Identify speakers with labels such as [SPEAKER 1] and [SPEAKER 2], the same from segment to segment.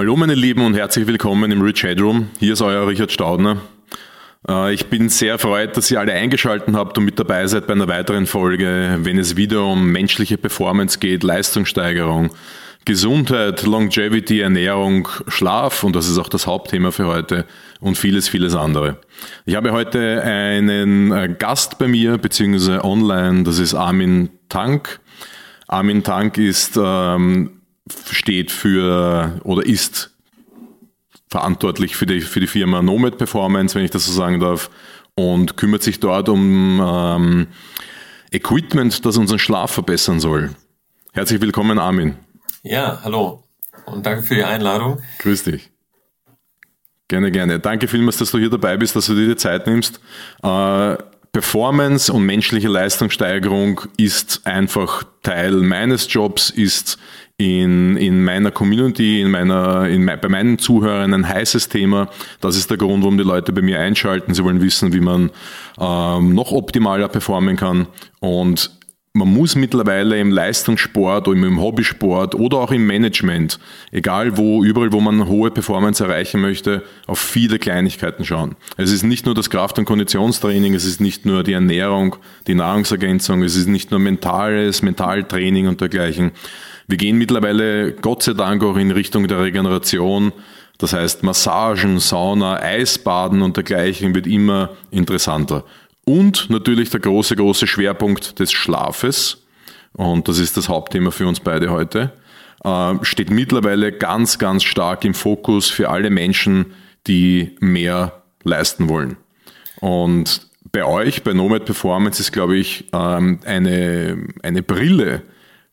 [SPEAKER 1] Hallo meine Lieben und herzlich willkommen im Rich Headroom. Hier ist euer Richard Staudner. Äh, ich bin sehr erfreut, dass ihr alle eingeschaltet habt und mit dabei seid bei einer weiteren Folge, wenn es wieder um menschliche Performance geht, Leistungssteigerung, Gesundheit, Longevity, Ernährung, Schlaf und das ist auch das Hauptthema für heute und vieles, vieles andere. Ich habe heute einen äh, Gast bei mir, beziehungsweise online, das ist Armin Tank. Armin Tank ist, ähm, steht für oder ist verantwortlich für die, für die Firma Nomad Performance, wenn ich das so sagen darf, und kümmert sich dort um ähm, Equipment, das unseren Schlaf verbessern soll. Herzlich willkommen, Armin.
[SPEAKER 2] Ja, hallo und danke für die Einladung.
[SPEAKER 1] Grüß dich. Gerne, gerne. Danke vielmals, dass du hier dabei bist, dass du dir die Zeit nimmst. Äh, Performance und menschliche Leistungssteigerung ist einfach Teil meines Jobs, ist in, in meiner Community, in meiner, in, bei meinen Zuhörern ein heißes Thema. Das ist der Grund, warum die Leute bei mir einschalten. Sie wollen wissen, wie man ähm, noch optimaler performen kann. Und man muss mittlerweile im Leistungssport oder im Hobbysport oder auch im Management, egal wo, überall wo man hohe Performance erreichen möchte, auf viele Kleinigkeiten schauen. Es ist nicht nur das Kraft- und Konditionstraining, es ist nicht nur die Ernährung, die Nahrungsergänzung, es ist nicht nur mentales, Mentaltraining und dergleichen. Wir gehen mittlerweile Gott sei Dank auch in Richtung der Regeneration. Das heißt, Massagen, Sauna, Eisbaden und dergleichen wird immer interessanter. Und natürlich der große, große Schwerpunkt des Schlafes. Und das ist das Hauptthema für uns beide heute. Äh, steht mittlerweile ganz, ganz stark im Fokus für alle Menschen, die mehr leisten wollen. Und bei euch, bei Nomad Performance, ist, glaube ich, ähm, eine, eine Brille,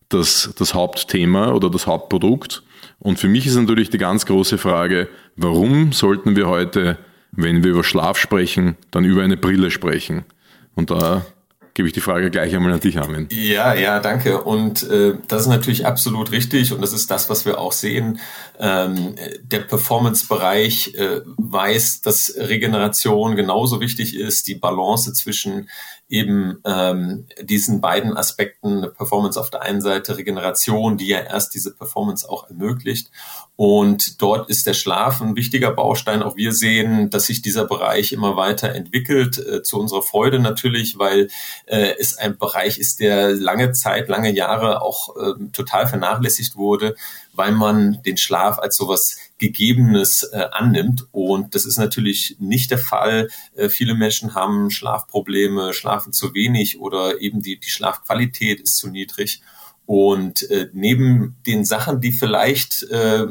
[SPEAKER 1] das, das Hauptthema oder das Hauptprodukt. Und für mich ist natürlich die ganz große Frage, warum sollten wir heute, wenn wir über Schlaf sprechen, dann über eine Brille sprechen? Und da gebe ich die Frage gleich einmal an dich, Armin.
[SPEAKER 2] Ja, ja, danke. Und äh, das ist natürlich absolut richtig und das ist das, was wir auch sehen. Ähm, der Performance-Bereich äh, weiß, dass Regeneration genauso wichtig ist, die Balance zwischen eben ähm, diesen beiden Aspekten, Performance auf der einen Seite, Regeneration, die ja erst diese Performance auch ermöglicht. Und dort ist der Schlaf ein wichtiger Baustein. Auch wir sehen, dass sich dieser Bereich immer weiter entwickelt, äh, zu unserer Freude natürlich, weil äh, es ein Bereich ist, der lange Zeit, lange Jahre auch äh, total vernachlässigt wurde, weil man den Schlaf als sowas Gegebenes äh, annimmt. Und das ist natürlich nicht der Fall. Äh, viele Menschen haben Schlafprobleme, schlafen zu wenig oder eben die, die Schlafqualität ist zu niedrig. Und äh, neben den Sachen, die vielleicht äh,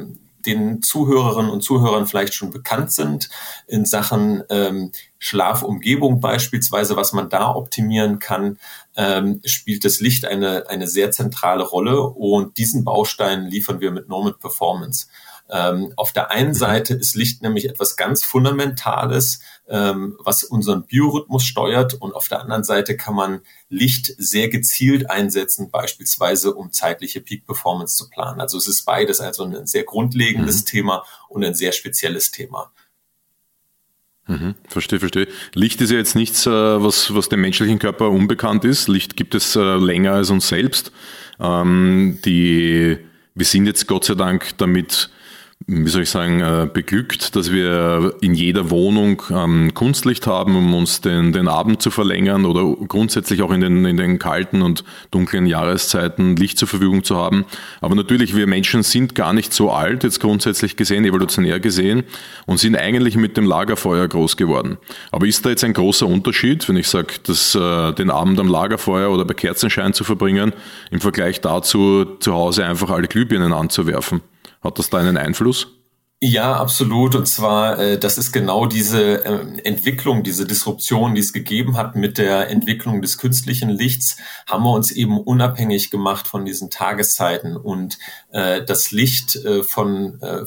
[SPEAKER 2] den Zuhörerinnen und Zuhörern vielleicht schon bekannt sind in Sachen ähm, Schlafumgebung beispielsweise, was man da optimieren kann, ähm, spielt das Licht eine, eine sehr zentrale Rolle und diesen Baustein liefern wir mit Nomad Performance. Ähm, auf der einen Seite ist Licht nämlich etwas ganz Fundamentales, ähm, was unseren Biorhythmus steuert und auf der anderen Seite kann man Licht sehr gezielt einsetzen, beispielsweise um zeitliche Peak Performance zu planen. Also es ist beides also ein sehr grundlegendes mhm. Thema und ein sehr spezielles Thema.
[SPEAKER 1] Mhm, verstehe, verstehe. Licht ist ja jetzt nichts, äh, was, was dem menschlichen Körper unbekannt ist. Licht gibt es äh, länger als uns selbst. Ähm, die, wir sind jetzt Gott sei Dank damit wie soll ich sagen, äh, beglückt, dass wir in jeder Wohnung ähm, Kunstlicht haben, um uns den, den Abend zu verlängern oder grundsätzlich auch in den, in den kalten und dunklen Jahreszeiten Licht zur Verfügung zu haben. Aber natürlich, wir Menschen sind gar nicht so alt, jetzt grundsätzlich gesehen, evolutionär gesehen, und sind eigentlich mit dem Lagerfeuer groß geworden. Aber ist da jetzt ein großer Unterschied, wenn ich sage, äh, den Abend am Lagerfeuer oder bei Kerzenschein zu verbringen, im Vergleich dazu, zu Hause einfach alle Glühbirnen anzuwerfen? Hat das da einen Einfluss?
[SPEAKER 2] Ja, absolut. Und zwar, äh, das ist genau diese äh, Entwicklung, diese Disruption, die es gegeben hat mit der Entwicklung des künstlichen Lichts, haben wir uns eben unabhängig gemacht von diesen Tageszeiten. Und äh, das Licht äh, von äh,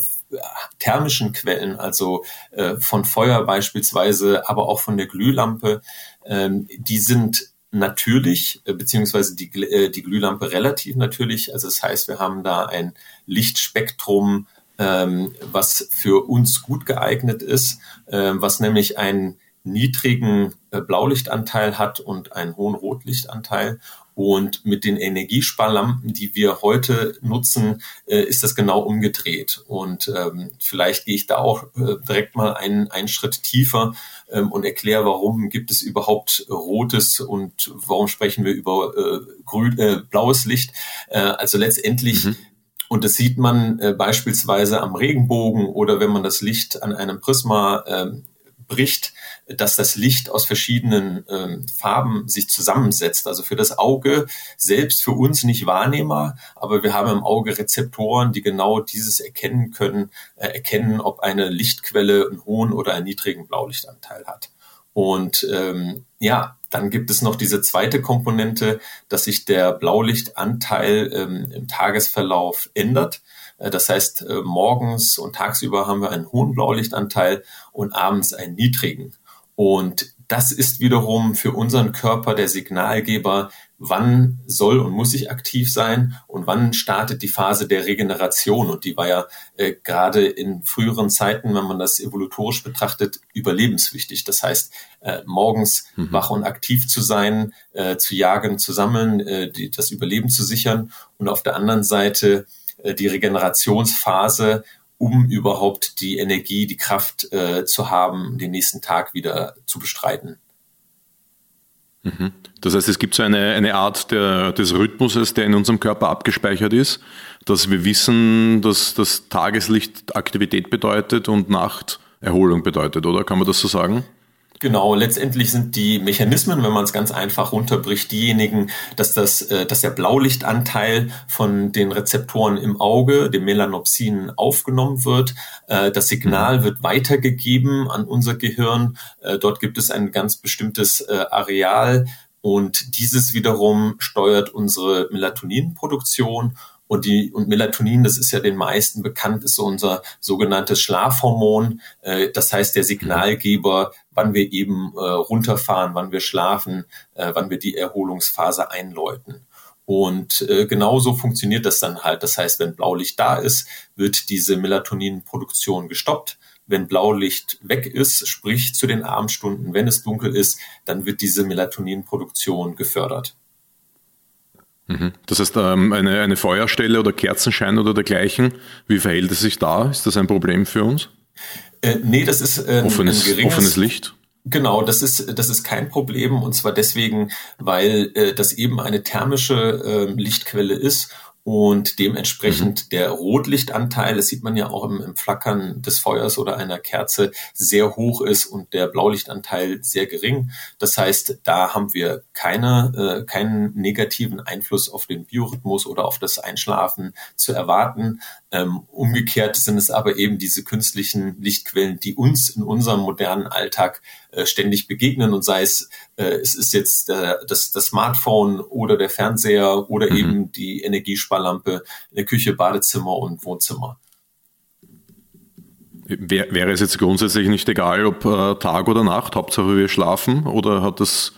[SPEAKER 2] thermischen Quellen, also äh, von Feuer beispielsweise, aber auch von der Glühlampe, ähm, die sind natürlich, äh, beziehungsweise die, äh, die Glühlampe relativ natürlich. Also das heißt, wir haben da ein Lichtspektrum, ähm, was für uns gut geeignet ist, äh, was nämlich einen niedrigen äh, Blaulichtanteil hat und einen hohen Rotlichtanteil. Und mit den Energiesparlampen, die wir heute nutzen, äh, ist das genau umgedreht. Und ähm, vielleicht gehe ich da auch äh, direkt mal einen, einen Schritt tiefer ähm, und erkläre, warum gibt es überhaupt rotes und warum sprechen wir über äh, grün, äh, blaues Licht. Äh, also letztendlich mhm. Und das sieht man äh, beispielsweise am Regenbogen oder wenn man das Licht an einem Prisma ähm, bricht, dass das Licht aus verschiedenen ähm, Farben sich zusammensetzt. Also für das Auge selbst für uns nicht wahrnehmbar, aber wir haben im Auge Rezeptoren, die genau dieses erkennen können, äh, erkennen, ob eine Lichtquelle einen hohen oder einen niedrigen Blaulichtanteil hat. Und ähm, ja, dann gibt es noch diese zweite Komponente, dass sich der Blaulichtanteil ähm, im Tagesverlauf ändert. Äh, das heißt, äh, morgens und tagsüber haben wir einen hohen Blaulichtanteil und abends einen niedrigen. Und das ist wiederum für unseren Körper der Signalgeber, wann soll und muss ich aktiv sein und wann startet die Phase der Regeneration. Und die war ja äh, gerade in früheren Zeiten, wenn man das evolutorisch betrachtet, überlebenswichtig. Das heißt, äh, morgens mhm. wach und aktiv zu sein, äh, zu jagen, zu sammeln, äh, die, das Überleben zu sichern und auf der anderen Seite äh, die Regenerationsphase, um überhaupt die Energie, die Kraft äh, zu haben, den nächsten Tag wieder zu bestreiten.
[SPEAKER 1] Mhm. Das heißt, es gibt so eine, eine Art der, des Rhythmuses, der in unserem Körper abgespeichert ist, dass wir wissen, dass das Tageslicht Aktivität bedeutet und Nacht Erholung bedeutet, oder? Kann man das so sagen?
[SPEAKER 2] Genau, letztendlich sind die Mechanismen, wenn man es ganz einfach runterbricht, diejenigen, dass das, äh, dass der Blaulichtanteil von den Rezeptoren im Auge, dem Melanopsin, aufgenommen wird. Äh, das Signal wird weitergegeben an unser Gehirn. Äh, dort gibt es ein ganz bestimmtes Areal und dieses wiederum steuert unsere Melatoninproduktion und die, und Melatonin, das ist ja den meisten bekannt, ist so unser sogenanntes Schlafhormon. Äh, das heißt, der Signalgeber, wann wir eben äh, runterfahren, wann wir schlafen, äh, wann wir die Erholungsphase einläuten. Und äh, genauso funktioniert das dann halt. Das heißt, wenn Blaulicht da ist, wird diese Melatoninproduktion gestoppt. Wenn Blaulicht weg ist, sprich zu den Abendstunden, wenn es dunkel ist, dann wird diese Melatoninproduktion gefördert.
[SPEAKER 1] Mhm. Das heißt, ähm, eine, eine Feuerstelle oder Kerzenschein oder dergleichen, wie verhält es sich da? Ist das ein Problem für uns?
[SPEAKER 2] Äh, nee, das ist äh,
[SPEAKER 1] offenes, ein geringes, offenes Licht.
[SPEAKER 2] Genau, das ist, das ist kein Problem und zwar deswegen, weil äh, das eben eine thermische äh, Lichtquelle ist und dementsprechend mhm. der Rotlichtanteil, das sieht man ja auch im, im, Flackern des Feuers oder einer Kerze, sehr hoch ist und der Blaulichtanteil sehr gering. Das heißt, da haben wir keine, äh, keinen negativen Einfluss auf den Biorhythmus oder auf das Einschlafen zu erwarten. Ähm, umgekehrt sind es aber eben diese künstlichen Lichtquellen, die uns in unserem modernen Alltag äh, ständig begegnen und sei es, äh, es ist jetzt äh, das, das Smartphone oder der Fernseher oder mhm. eben die Energiesparlampe in der Küche, Badezimmer und Wohnzimmer.
[SPEAKER 1] Wäre es jetzt grundsätzlich nicht egal, ob äh, Tag oder Nacht, Hauptsache wir schlafen oder hat das,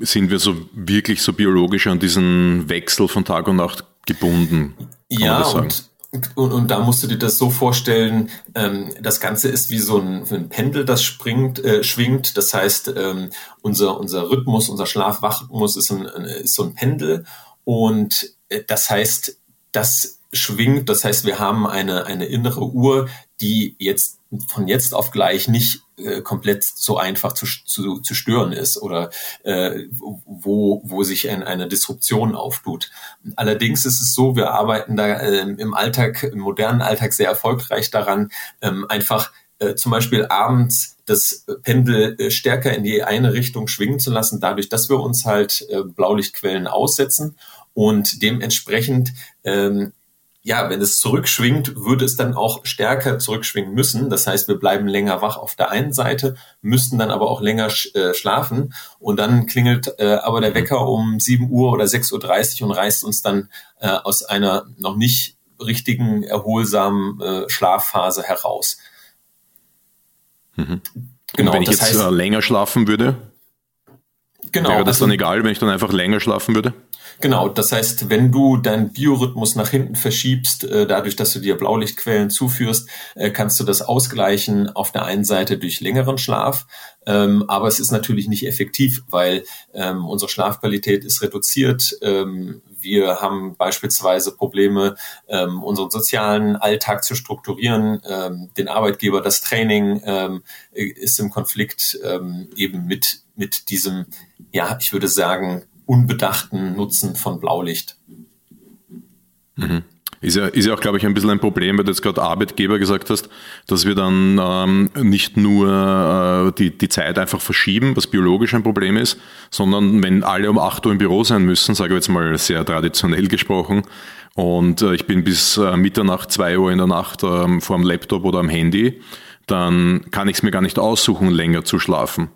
[SPEAKER 1] sind wir so wirklich so biologisch an diesen Wechsel von Tag und Nacht gebunden?
[SPEAKER 2] ja, und und, und da musst du dir das so vorstellen, ähm, das Ganze ist wie so ein, ein Pendel, das springt, äh, schwingt. Das heißt, ähm, unser, unser Rhythmus, unser Schlaf-Wach-Rhythmus ist, ein, ist so ein Pendel. Und äh, das heißt, das schwingt, das heißt, wir haben eine, eine innere Uhr, die jetzt von jetzt auf gleich nicht äh, komplett so einfach zu, zu, zu stören ist oder äh, wo, wo sich ein, eine Disruption auftut. Allerdings ist es so, wir arbeiten da äh, im Alltag, im modernen Alltag sehr erfolgreich daran, ähm, einfach äh, zum Beispiel abends das Pendel äh, stärker in die eine Richtung schwingen zu lassen, dadurch, dass wir uns halt äh, Blaulichtquellen aussetzen und dementsprechend ähm, ja, wenn es zurückschwingt, würde es dann auch stärker zurückschwingen müssen. Das heißt, wir bleiben länger wach auf der einen Seite, müssten dann aber auch länger sch äh, schlafen. Und dann klingelt äh, aber der Wecker um 7 Uhr oder 6.30 Uhr und reißt uns dann äh, aus einer noch nicht richtigen, erholsamen äh, Schlafphase heraus.
[SPEAKER 1] Mhm. Genau, wenn ich jetzt heißt, länger schlafen würde,
[SPEAKER 2] genau,
[SPEAKER 1] wäre das also, dann egal, wenn ich dann einfach länger schlafen würde?
[SPEAKER 2] Genau, das heißt, wenn du deinen Biorhythmus nach hinten verschiebst, äh, dadurch, dass du dir Blaulichtquellen zuführst, äh, kannst du das ausgleichen auf der einen Seite durch längeren Schlaf, ähm, aber es ist natürlich nicht effektiv, weil ähm, unsere Schlafqualität ist reduziert. Ähm, wir haben beispielsweise Probleme, unseren sozialen Alltag zu strukturieren. Den Arbeitgeber, das Training ist im Konflikt eben mit, mit diesem, ja, ich würde sagen, unbedachten Nutzen von Blaulicht.
[SPEAKER 1] Mhm. Ist ja, ist ja auch, glaube ich, ein bisschen ein Problem, weil du jetzt gerade Arbeitgeber gesagt hast, dass wir dann ähm, nicht nur äh, die, die Zeit einfach verschieben, was biologisch ein Problem ist, sondern wenn alle um 8 Uhr im Büro sein müssen, sage ich jetzt mal sehr traditionell gesprochen, und äh, ich bin bis äh, Mitternacht, 2 Uhr in der Nacht äh, vor dem Laptop oder am Handy, dann kann ich es mir gar nicht aussuchen, länger zu schlafen.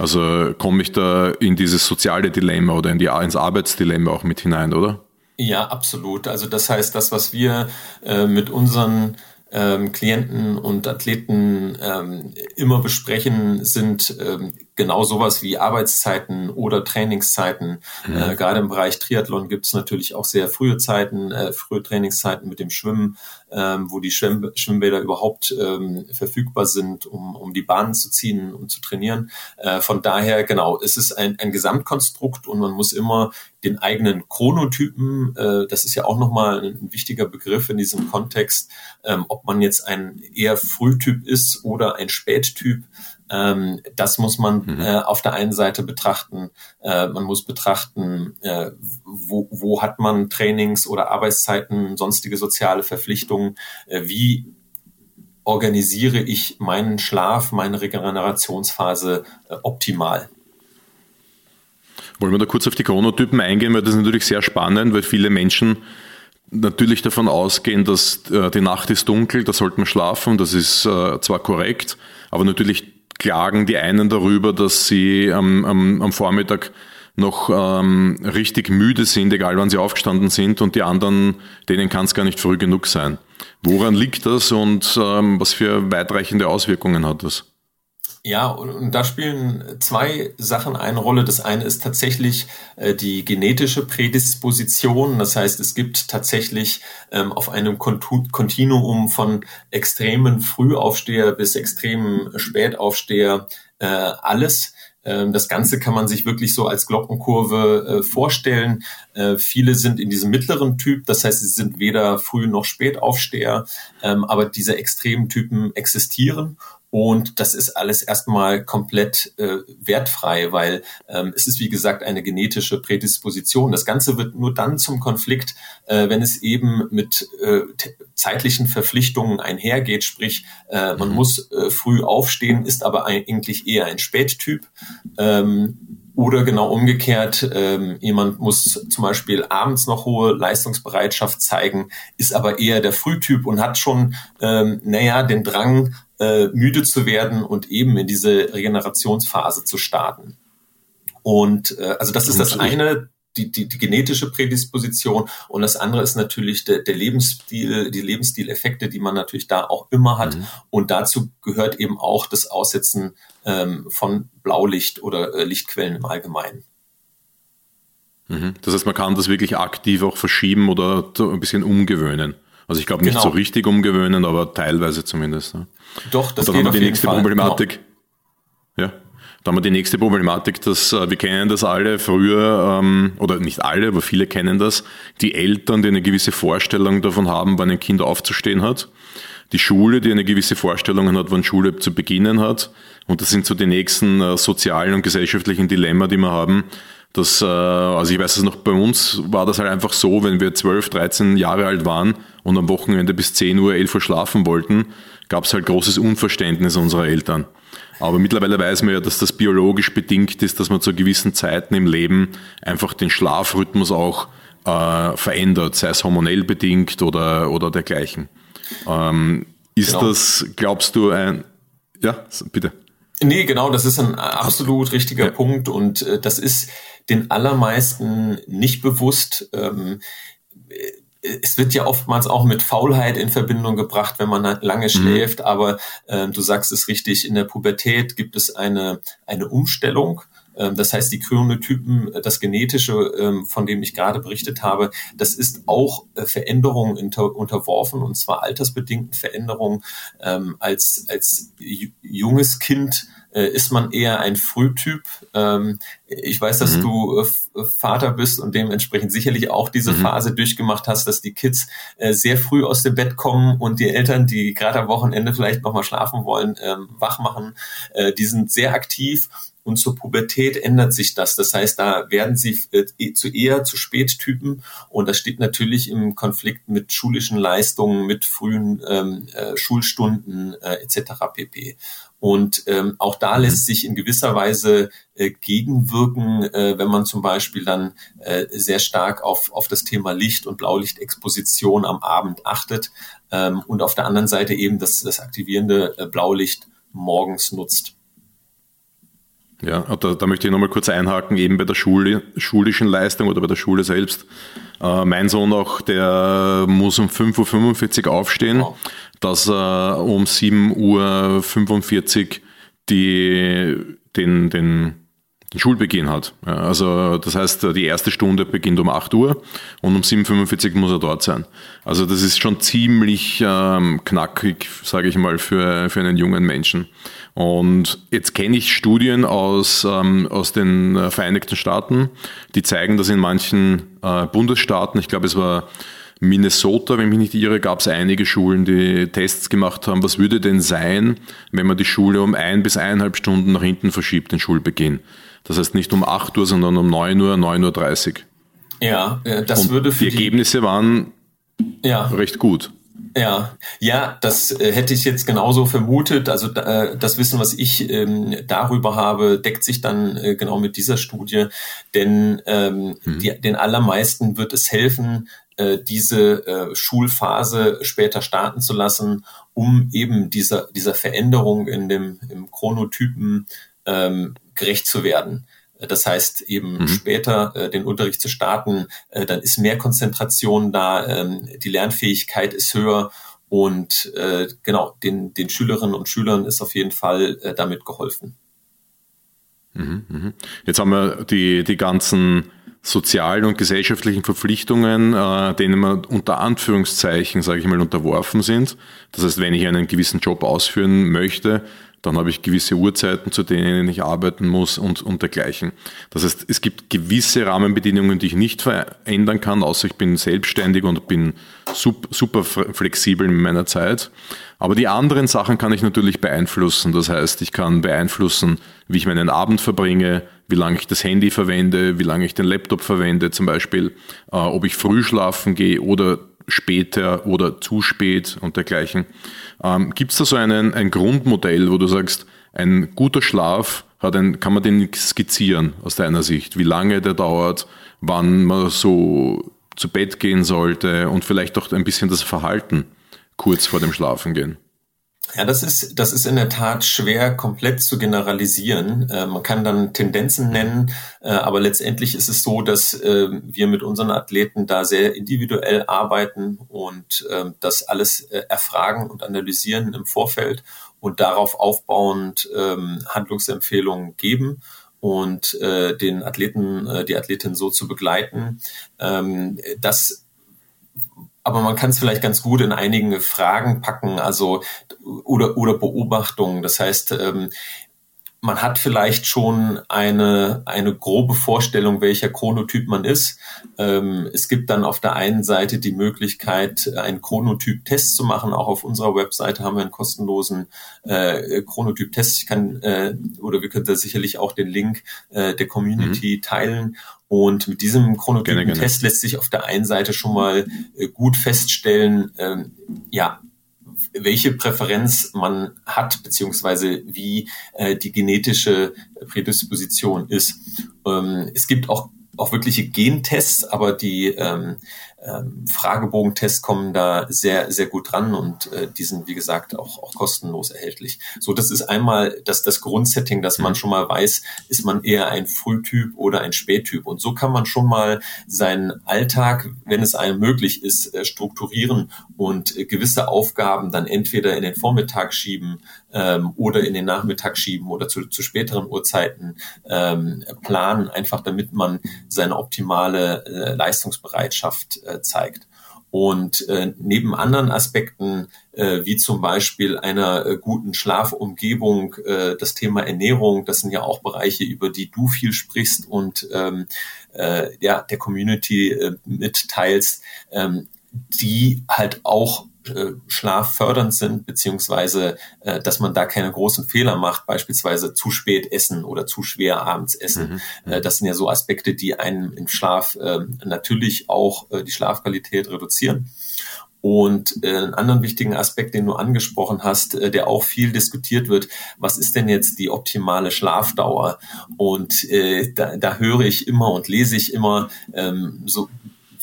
[SPEAKER 1] Also komme ich da in dieses soziale Dilemma oder in die, ins Arbeitsdilemma auch mit hinein, oder?
[SPEAKER 2] Ja, absolut. Also das heißt, das, was wir äh, mit unseren ähm, Klienten und Athleten ähm, immer besprechen, sind ähm, genau sowas wie Arbeitszeiten oder Trainingszeiten. Mhm. Äh, gerade im Bereich Triathlon gibt es natürlich auch sehr frühe Zeiten, äh, frühe Trainingszeiten mit dem Schwimmen, ähm, wo die Schwimm Schwimmbäder überhaupt ähm, verfügbar sind, um, um die Bahnen zu ziehen und zu trainieren. Äh, von daher, genau, es ist ein, ein Gesamtkonstrukt und man muss immer den eigenen Chronotypen, äh, das ist ja auch nochmal ein, ein wichtiger Begriff in diesem Kontext, ähm, ob man jetzt ein eher Frühtyp ist oder ein Spättyp, ähm, das muss man mhm. äh, auf der einen Seite betrachten. Äh, man muss betrachten, äh, wo, wo hat man Trainings oder Arbeitszeiten, sonstige soziale Verpflichtungen, äh, wie organisiere ich meinen Schlaf, meine Regenerationsphase äh, optimal.
[SPEAKER 1] Wollen wir da kurz auf die Chronotypen eingehen, weil das ist natürlich sehr spannend, weil viele Menschen natürlich davon ausgehen, dass äh, die Nacht ist dunkel, da sollte man schlafen, das ist äh, zwar korrekt, aber natürlich klagen die einen darüber, dass sie am, am, am Vormittag noch ähm, richtig müde sind, egal wann sie aufgestanden sind, und die anderen, denen kann es gar nicht früh genug sein. Woran liegt das und ähm, was für weitreichende Auswirkungen hat das?
[SPEAKER 2] Ja, und da spielen zwei Sachen eine Rolle. Das eine ist tatsächlich äh, die genetische Prädisposition. Das heißt, es gibt tatsächlich ähm, auf einem Kontinuum von extremen Frühaufsteher bis extremen Spätaufsteher äh, alles. Ähm, das Ganze kann man sich wirklich so als Glockenkurve äh, vorstellen. Äh, viele sind in diesem mittleren Typ, das heißt, sie sind weder früh noch spätaufsteher, ähm, aber diese extremen Typen existieren und das ist alles erstmal komplett äh, wertfrei, weil ähm, es ist, wie gesagt, eine genetische Prädisposition. Das Ganze wird nur dann zum Konflikt, äh, wenn es eben mit äh, zeitlichen Verpflichtungen einhergeht. Sprich, äh, man mhm. muss äh, früh aufstehen, ist aber eigentlich eher ein Spättyp. Ähm, oder genau umgekehrt, ähm, jemand muss zum Beispiel abends noch hohe Leistungsbereitschaft zeigen, ist aber eher der Frühtyp und hat schon, ähm, naja, den Drang, äh, müde zu werden und eben in diese Regenerationsphase zu starten. Und äh, also das ist das eine, die, die, die genetische Prädisposition und das andere ist natürlich der, der Lebensstil, die Lebensstileffekte, die man natürlich da auch immer hat. Mhm. Und dazu gehört eben auch das Aussetzen ähm, von Blaulicht oder äh, Lichtquellen im Allgemeinen.
[SPEAKER 1] Mhm. Das heißt, man kann das wirklich aktiv auch verschieben oder ein bisschen umgewöhnen. Also ich glaube nicht genau. so richtig umgewöhnen, aber teilweise zumindest. Ne?
[SPEAKER 2] Doch, das
[SPEAKER 1] Und dann haben wir die nächste Fall. Problematik. Genau. Ja. Dann haben wir die nächste Problematik, dass äh, wir kennen das alle früher, ähm, oder nicht alle, aber viele kennen das, die Eltern, die eine gewisse Vorstellung davon haben, wann ein Kind aufzustehen hat, die Schule, die eine gewisse Vorstellung hat, wann Schule zu beginnen hat. Und das sind so die nächsten äh, sozialen und gesellschaftlichen Dilemma, die wir haben. Das, äh, also ich weiß es noch, bei uns war das halt einfach so, wenn wir 12, 13 Jahre alt waren und am Wochenende bis 10 Uhr, 11 Uhr schlafen wollten, gab es halt großes Unverständnis unserer Eltern. Aber mittlerweile weiß man ja, dass das biologisch bedingt ist, dass man zu gewissen Zeiten im Leben einfach den Schlafrhythmus auch äh, verändert, sei es hormonell bedingt oder, oder dergleichen. Ähm, ist genau. das, glaubst du, ein... Ja, bitte.
[SPEAKER 2] Nee, genau, das ist ein absolut richtiger ja. Punkt und äh, das ist den allermeisten nicht bewusst. Ähm, es wird ja oftmals auch mit Faulheit in Verbindung gebracht, wenn man lange mhm. schläft, aber äh, du sagst es richtig, in der Pubertät gibt es eine, eine Umstellung das heißt, die Chronotypen, das Genetische, ähm, von dem ich gerade berichtet habe, das ist auch äh, Veränderungen unter, unterworfen und zwar altersbedingten Veränderungen. Ähm, als, als junges Kind äh, ist man eher ein Frühtyp. Ähm, ich weiß, dass mhm. du äh, Vater bist und dementsprechend sicherlich auch diese mhm. Phase durchgemacht hast, dass die Kids äh, sehr früh aus dem Bett kommen und die Eltern, die gerade am Wochenende vielleicht nochmal schlafen wollen, ähm, wach machen. Äh, die sind sehr aktiv und zur Pubertät ändert sich das. Das heißt, da werden sie äh, zu eher zu Spättypen und das steht natürlich im Konflikt mit schulischen Leistungen, mit frühen ähm, äh, Schulstunden äh, etc. pp. Und ähm, auch da mhm. lässt sich in gewisser Weise äh, gegenwirken, äh, wenn man zum Beispiel dann äh, sehr stark auf, auf das Thema Licht und Blaulichtexposition am Abend achtet ähm, und auf der anderen Seite eben das, das aktivierende äh, Blaulicht morgens nutzt.
[SPEAKER 1] Ja, da, da möchte ich nochmal kurz einhaken, eben bei der Schule, schulischen Leistung oder bei der Schule selbst. Äh, mein Sohn auch, der muss um 5.45 Uhr aufstehen, wow. dass er um 7.45 Uhr die, den, den, den Schulbeginn hat. Also das heißt, die erste Stunde beginnt um 8 Uhr und um 7.45 Uhr muss er dort sein. Also das ist schon ziemlich ähm, knackig, sage ich mal, für, für einen jungen Menschen. Und jetzt kenne ich Studien aus, ähm, aus den Vereinigten Staaten, die zeigen, dass in manchen äh, Bundesstaaten, ich glaube es war Minnesota, wenn mich nicht irre, gab es einige Schulen, die Tests gemacht haben, was würde denn sein, wenn man die Schule um ein bis eineinhalb Stunden nach hinten verschiebt, den Schulbeginn. Das heißt nicht um 8 Uhr, sondern um 9 Uhr, 9.30 Uhr.
[SPEAKER 2] Ja, äh, das
[SPEAKER 1] Und
[SPEAKER 2] würde
[SPEAKER 1] für die Ergebnisse waren ja. recht gut.
[SPEAKER 2] Ja, ja, das äh, hätte ich jetzt genauso vermutet. Also äh, das Wissen, was ich ähm, darüber habe, deckt sich dann äh, genau mit dieser Studie. Denn ähm, mhm. die, den allermeisten wird es helfen, diese Schulphase später starten zu lassen, um eben dieser, dieser Veränderung in dem im Chronotypen ähm, gerecht zu werden. Das heißt, eben mhm. später äh, den Unterricht zu starten, äh, dann ist mehr Konzentration da, ähm, die Lernfähigkeit ist höher und äh, genau, den, den Schülerinnen und Schülern ist auf jeden Fall äh, damit geholfen.
[SPEAKER 1] Mhm, mhm. Jetzt haben wir die, die ganzen sozialen und gesellschaftlichen Verpflichtungen, äh, denen wir unter Anführungszeichen, sage ich mal, unterworfen sind. Das heißt, wenn ich einen gewissen Job ausführen möchte, dann habe ich gewisse Uhrzeiten, zu denen ich arbeiten muss und, und dergleichen. Das heißt, es gibt gewisse Rahmenbedingungen, die ich nicht verändern kann, außer ich bin selbstständig und bin super flexibel in meiner Zeit. Aber die anderen Sachen kann ich natürlich beeinflussen. Das heißt, ich kann beeinflussen, wie ich meinen Abend verbringe, wie lange ich das Handy verwende, wie lange ich den Laptop verwende zum Beispiel, äh, ob ich früh schlafen gehe oder später oder zu spät und dergleichen. Ähm, Gibt es da so einen, ein Grundmodell, wo du sagst, ein guter Schlaf hat ein, kann man den skizzieren aus deiner Sicht, wie lange der dauert, wann man so zu Bett gehen sollte und vielleicht auch ein bisschen das Verhalten kurz vor dem Schlafengehen?
[SPEAKER 2] Ja, das ist, das ist in der Tat schwer komplett zu generalisieren. Äh, man kann dann Tendenzen nennen, äh, aber letztendlich ist es so, dass äh, wir mit unseren Athleten da sehr individuell arbeiten und ähm, das alles äh, erfragen und analysieren im Vorfeld und darauf aufbauend ähm, Handlungsempfehlungen geben und äh, den Athleten, äh, die Athletin so zu begleiten. Ähm, das aber man kann es vielleicht ganz gut in einigen Fragen packen, also oder oder Beobachtungen. Das heißt, ähm, man hat vielleicht schon eine, eine grobe Vorstellung, welcher Chronotyp man ist. Ähm, es gibt dann auf der einen Seite die Möglichkeit, einen Chronotyp-Test zu machen. Auch auf unserer Webseite haben wir einen kostenlosen äh, Chronotyp-Test. Ich kann, äh, oder wir können da sicherlich auch den Link äh, der Community mhm. teilen. Und mit diesem Chronotypen-Test lässt sich auf der einen Seite schon mal äh, gut feststellen, ähm, ja, welche Präferenz man hat, beziehungsweise wie äh, die genetische Prädisposition ist. Ähm, es gibt auch auch wirkliche Gentests, aber die, ähm, ähm, Fragebogentests kommen da sehr, sehr gut dran und äh, die sind, wie gesagt, auch, auch kostenlos erhältlich. So, das ist einmal das, das Grundsetting, dass man schon mal weiß, ist man eher ein Frühtyp oder ein Spättyp. Und so kann man schon mal seinen Alltag, wenn es einem möglich ist, äh, strukturieren und äh, gewisse Aufgaben dann entweder in den Vormittag schieben ähm, oder in den Nachmittag schieben oder zu, zu späteren Uhrzeiten ähm, planen, einfach damit man seine optimale äh, Leistungsbereitschaft äh, zeigt. Und äh, neben anderen Aspekten, äh, wie zum Beispiel einer äh, guten Schlafumgebung, äh, das Thema Ernährung, das sind ja auch Bereiche, über die du viel sprichst und ähm, äh, ja, der Community äh, mitteilst, ähm, die halt auch äh, schlaffördernd sind, beziehungsweise äh, dass man da keine großen Fehler macht, beispielsweise zu spät essen oder zu schwer abends essen. Mhm. Äh, das sind ja so Aspekte, die einen im Schlaf äh, natürlich auch äh, die Schlafqualität reduzieren. Und äh, einen anderen wichtigen Aspekt, den du angesprochen hast, äh, der auch viel diskutiert wird, was ist denn jetzt die optimale Schlafdauer? Und äh, da, da höre ich immer und lese ich immer ähm, so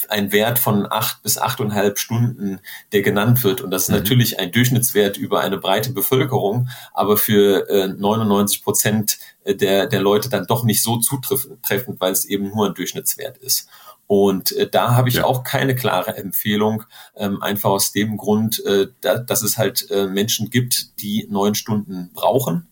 [SPEAKER 2] ein Wert von acht bis achteinhalb Stunden, der genannt wird. Und das ist mhm. natürlich ein Durchschnittswert über eine breite Bevölkerung, aber für äh, 99 Prozent der, der Leute dann doch nicht so zutreffend, weil es eben nur ein Durchschnittswert ist. Und äh, da habe ich ja. auch keine klare Empfehlung, ähm, einfach aus dem Grund, äh, da, dass es halt äh, Menschen gibt, die neun Stunden brauchen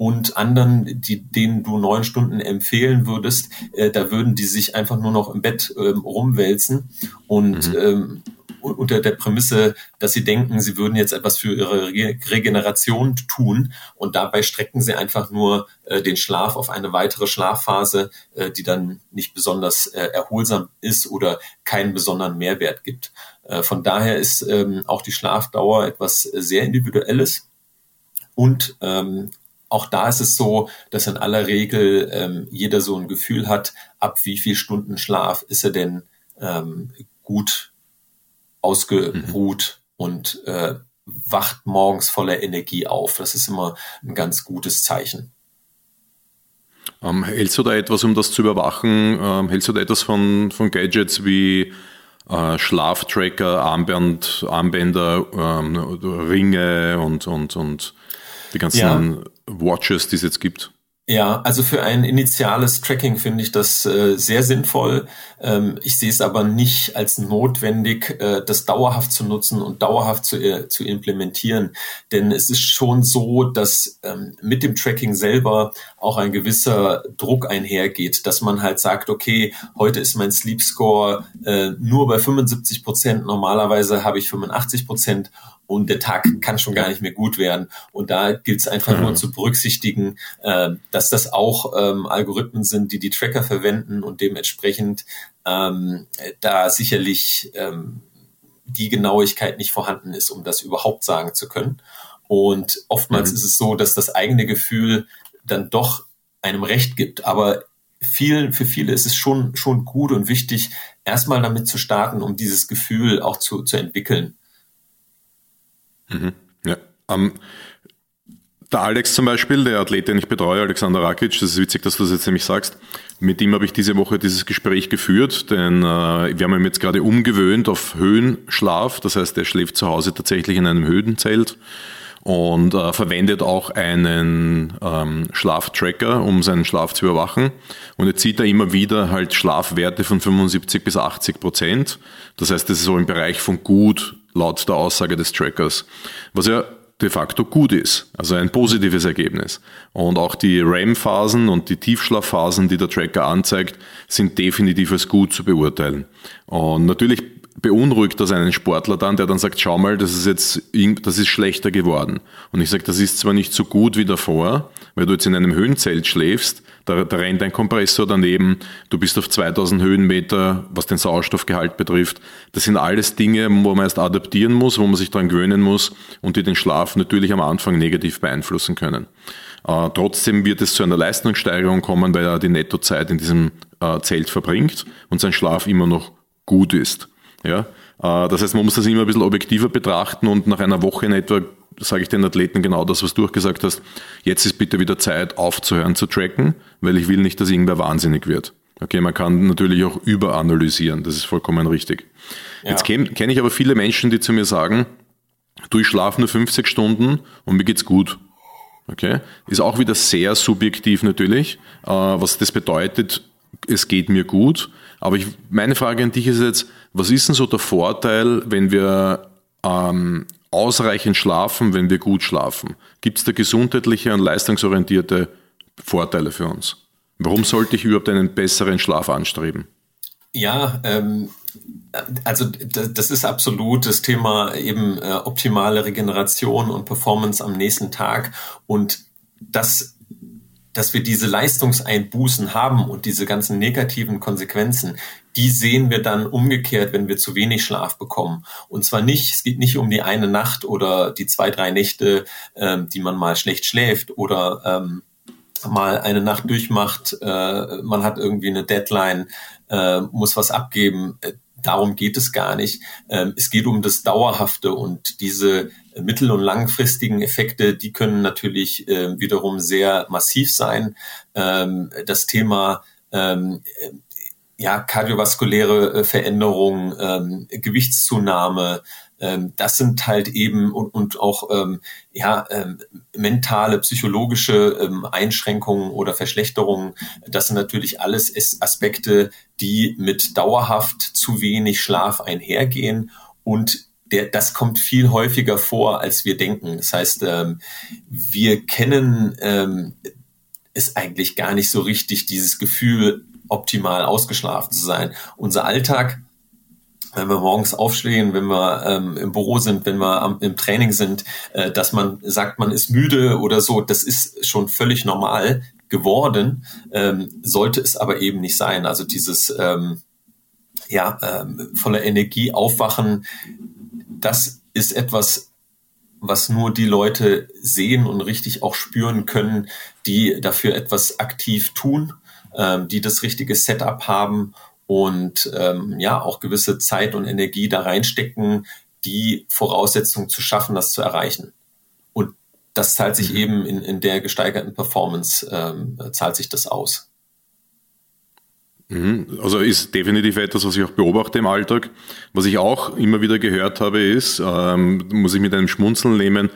[SPEAKER 2] und anderen, die, denen du neun Stunden empfehlen würdest, äh, da würden die sich einfach nur noch im Bett ähm, rumwälzen und mhm. ähm, unter der Prämisse, dass sie denken, sie würden jetzt etwas für ihre Regeneration tun und dabei strecken sie einfach nur äh, den Schlaf auf eine weitere Schlafphase, äh, die dann nicht besonders äh, erholsam ist oder keinen besonderen Mehrwert gibt. Äh, von daher ist ähm, auch die Schlafdauer etwas sehr Individuelles und ähm, auch da ist es so, dass in aller Regel ähm, jeder so ein Gefühl hat, ab wie viel Stunden Schlaf ist er denn ähm, gut ausgeruht mhm. und äh, wacht morgens voller Energie auf. Das ist immer ein ganz gutes Zeichen.
[SPEAKER 1] Ähm, hältst du da etwas, um das zu überwachen? Ähm, hältst du da etwas von, von Gadgets wie äh, Schlaftracker, Armband, Armbänder, ähm, Ringe und, und, und die ganzen ja. Watches, die es jetzt gibt?
[SPEAKER 2] Ja, also für ein initiales Tracking finde ich das äh, sehr sinnvoll. Ähm, ich sehe es aber nicht als notwendig, äh, das dauerhaft zu nutzen und dauerhaft zu, äh, zu implementieren. Denn es ist schon so, dass ähm, mit dem Tracking selber auch ein gewisser Druck einhergeht, dass man halt sagt, okay, heute ist mein Sleep Score äh, nur bei 75 Prozent, normalerweise habe ich 85 Prozent und der Tag kann schon gar nicht mehr gut werden. Und da gilt es einfach mhm. nur zu berücksichtigen, äh, dass das auch ähm, Algorithmen sind, die die Tracker verwenden und dementsprechend ähm, da sicherlich ähm, die Genauigkeit nicht vorhanden ist, um das überhaupt sagen zu können. Und oftmals mhm. ist es so, dass das eigene Gefühl dann doch einem Recht gibt. Aber viel, für viele ist es schon, schon gut und wichtig, erstmal damit zu starten, um dieses Gefühl auch zu, zu entwickeln.
[SPEAKER 1] Mhm. Ja. Um, der Alex zum Beispiel, der Athlet, den ich betreue, Alexander Rakic, das ist witzig, dass du das jetzt nämlich sagst. Mit ihm habe ich diese Woche dieses Gespräch geführt, denn äh, wir haben ihn jetzt gerade umgewöhnt auf Höhenschlaf. Das heißt, er schläft zu Hause tatsächlich in einem Höhenzelt und äh, verwendet auch einen ähm, Schlaftracker, um seinen Schlaf zu überwachen. Und jetzt sieht er immer wieder halt Schlafwerte von 75 bis 80 Prozent. Das heißt, das ist so im Bereich von gut laut der Aussage des Trackers. Was ja de facto gut ist, also ein positives Ergebnis. Und auch die REM-Phasen und die Tiefschlafphasen, die der Tracker anzeigt, sind definitiv als gut zu beurteilen. Und natürlich beunruhigt das einen Sportler dann, der dann sagt, schau mal, das ist jetzt, das ist schlechter geworden. Und ich sage, das ist zwar nicht so gut wie davor, weil du jetzt in einem Höhenzelt schläfst, da, da rennt ein Kompressor daneben, du bist auf 2000 Höhenmeter, was den Sauerstoffgehalt betrifft. Das sind alles Dinge, wo man erst adaptieren muss, wo man sich daran gewöhnen muss und die den Schlaf natürlich am Anfang negativ beeinflussen können. Äh, trotzdem wird es zu einer Leistungssteigerung kommen, weil er die Nettozeit in diesem äh, Zelt verbringt und sein Schlaf immer noch gut ist. Ja? Äh, das heißt, man muss das immer ein bisschen objektiver betrachten und nach einer Woche in etwa sage ich den Athleten genau das, was du auch gesagt hast. Jetzt ist bitte wieder Zeit, aufzuhören zu tracken, weil ich will nicht, dass irgendwer wahnsinnig wird. Okay, man kann natürlich auch überanalysieren, das ist vollkommen richtig. Ja. Jetzt kenne kenn ich aber viele Menschen, die zu mir sagen, du, ich schlafe nur 50 Stunden und mir geht's gut. Okay, ist auch wieder sehr subjektiv natürlich, äh, was das bedeutet, es geht mir gut. Aber ich, meine Frage an dich ist jetzt, was ist denn so der Vorteil, wenn wir ähm, ausreichend schlafen, wenn wir gut schlafen? Gibt es da gesundheitliche und leistungsorientierte Vorteile für uns? Warum sollte ich überhaupt einen besseren Schlaf anstreben?
[SPEAKER 2] Ja, ähm, also das ist absolut das Thema eben äh, optimale Regeneration und Performance am nächsten Tag und das dass wir diese Leistungseinbußen haben und diese ganzen negativen Konsequenzen, die sehen wir dann umgekehrt, wenn wir zu wenig Schlaf bekommen. Und zwar nicht, es geht nicht um die eine Nacht oder die zwei, drei Nächte, ähm, die man mal schlecht schläft oder ähm, mal eine Nacht durchmacht, äh, man hat irgendwie eine Deadline, äh, muss was abgeben. Darum geht es gar nicht. Ähm, es geht um das Dauerhafte und diese mittel- und langfristigen Effekte, die können natürlich äh, wiederum sehr massiv sein. Ähm, das Thema ähm, ja, kardiovaskuläre äh, Veränderungen, ähm, Gewichtszunahme, ähm, das sind halt eben und, und auch ähm, ja, ähm, mentale, psychologische ähm, Einschränkungen oder Verschlechterungen. Das sind natürlich alles Aspekte, die mit dauerhaft zu wenig Schlaf einhergehen und der, das kommt viel häufiger vor, als wir denken. Das heißt, ähm, wir kennen ähm, es eigentlich gar nicht so richtig, dieses Gefühl, optimal ausgeschlafen zu sein. Unser Alltag, wenn wir morgens aufstehen, wenn wir ähm, im Büro sind, wenn wir am, im Training sind, äh, dass man sagt, man ist müde oder so, das ist schon völlig normal geworden, ähm, sollte es aber eben nicht sein. Also dieses ähm, ja, ähm, voller Energie aufwachen, das ist etwas, was nur die Leute sehen und richtig auch spüren können, die dafür etwas aktiv tun, ähm, die das richtige Setup haben und ähm, ja auch gewisse Zeit und Energie da reinstecken, die Voraussetzungen zu schaffen, das zu erreichen. Und das zahlt sich mhm. eben in, in der gesteigerten Performance, ähm, zahlt sich das aus.
[SPEAKER 1] Mhm. Also ist definitiv etwas, was ich auch beobachte im Alltag. Was ich auch immer wieder gehört habe, ist, ähm, muss ich mit einem Schmunzeln nehmen,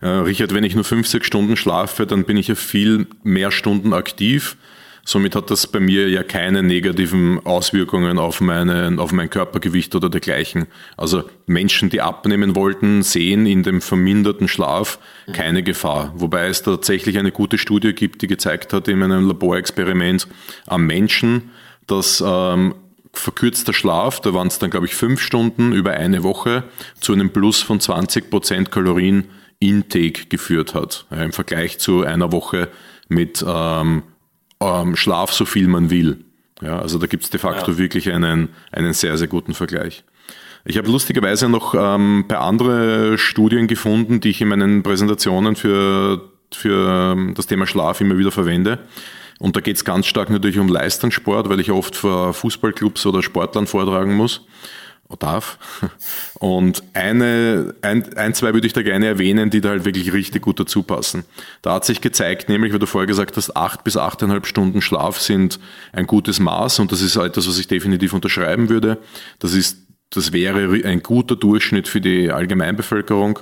[SPEAKER 1] äh, Richard, wenn ich nur 50 Stunden schlafe, dann bin ich ja viel mehr Stunden aktiv. Somit hat das bei mir ja keine negativen Auswirkungen auf, meinen, auf mein Körpergewicht oder dergleichen. Also Menschen, die abnehmen wollten, sehen in dem verminderten Schlaf keine Gefahr. Wobei es tatsächlich eine gute Studie gibt, die gezeigt hat in einem Laborexperiment am Menschen, dass ähm, verkürzter Schlaf, da waren es dann glaube ich fünf Stunden über eine Woche, zu einem Plus von 20 Prozent Kalorien Intake geführt hat. Ja, Im Vergleich zu einer Woche mit ähm, ähm, Schlaf so viel man will. Ja, also da gibt es de facto ja. wirklich einen, einen sehr, sehr guten Vergleich. Ich habe lustigerweise noch ähm, bei anderen Studien gefunden, die ich in meinen Präsentationen für, für ähm, das Thema Schlaf immer wieder verwende. Und da geht es ganz stark natürlich um Leistungssport, weil ich oft vor Fußballclubs oder Sportlern vortragen muss darf. Und eine, ein, ein, zwei würde ich da gerne erwähnen, die da halt wirklich richtig gut dazu passen. Da hat sich gezeigt, nämlich, weil du vorher gesagt hast, acht bis achteinhalb Stunden Schlaf sind ein gutes Maß und das ist etwas, was ich definitiv unterschreiben würde. Das ist, das wäre ein guter Durchschnitt für die Allgemeinbevölkerung.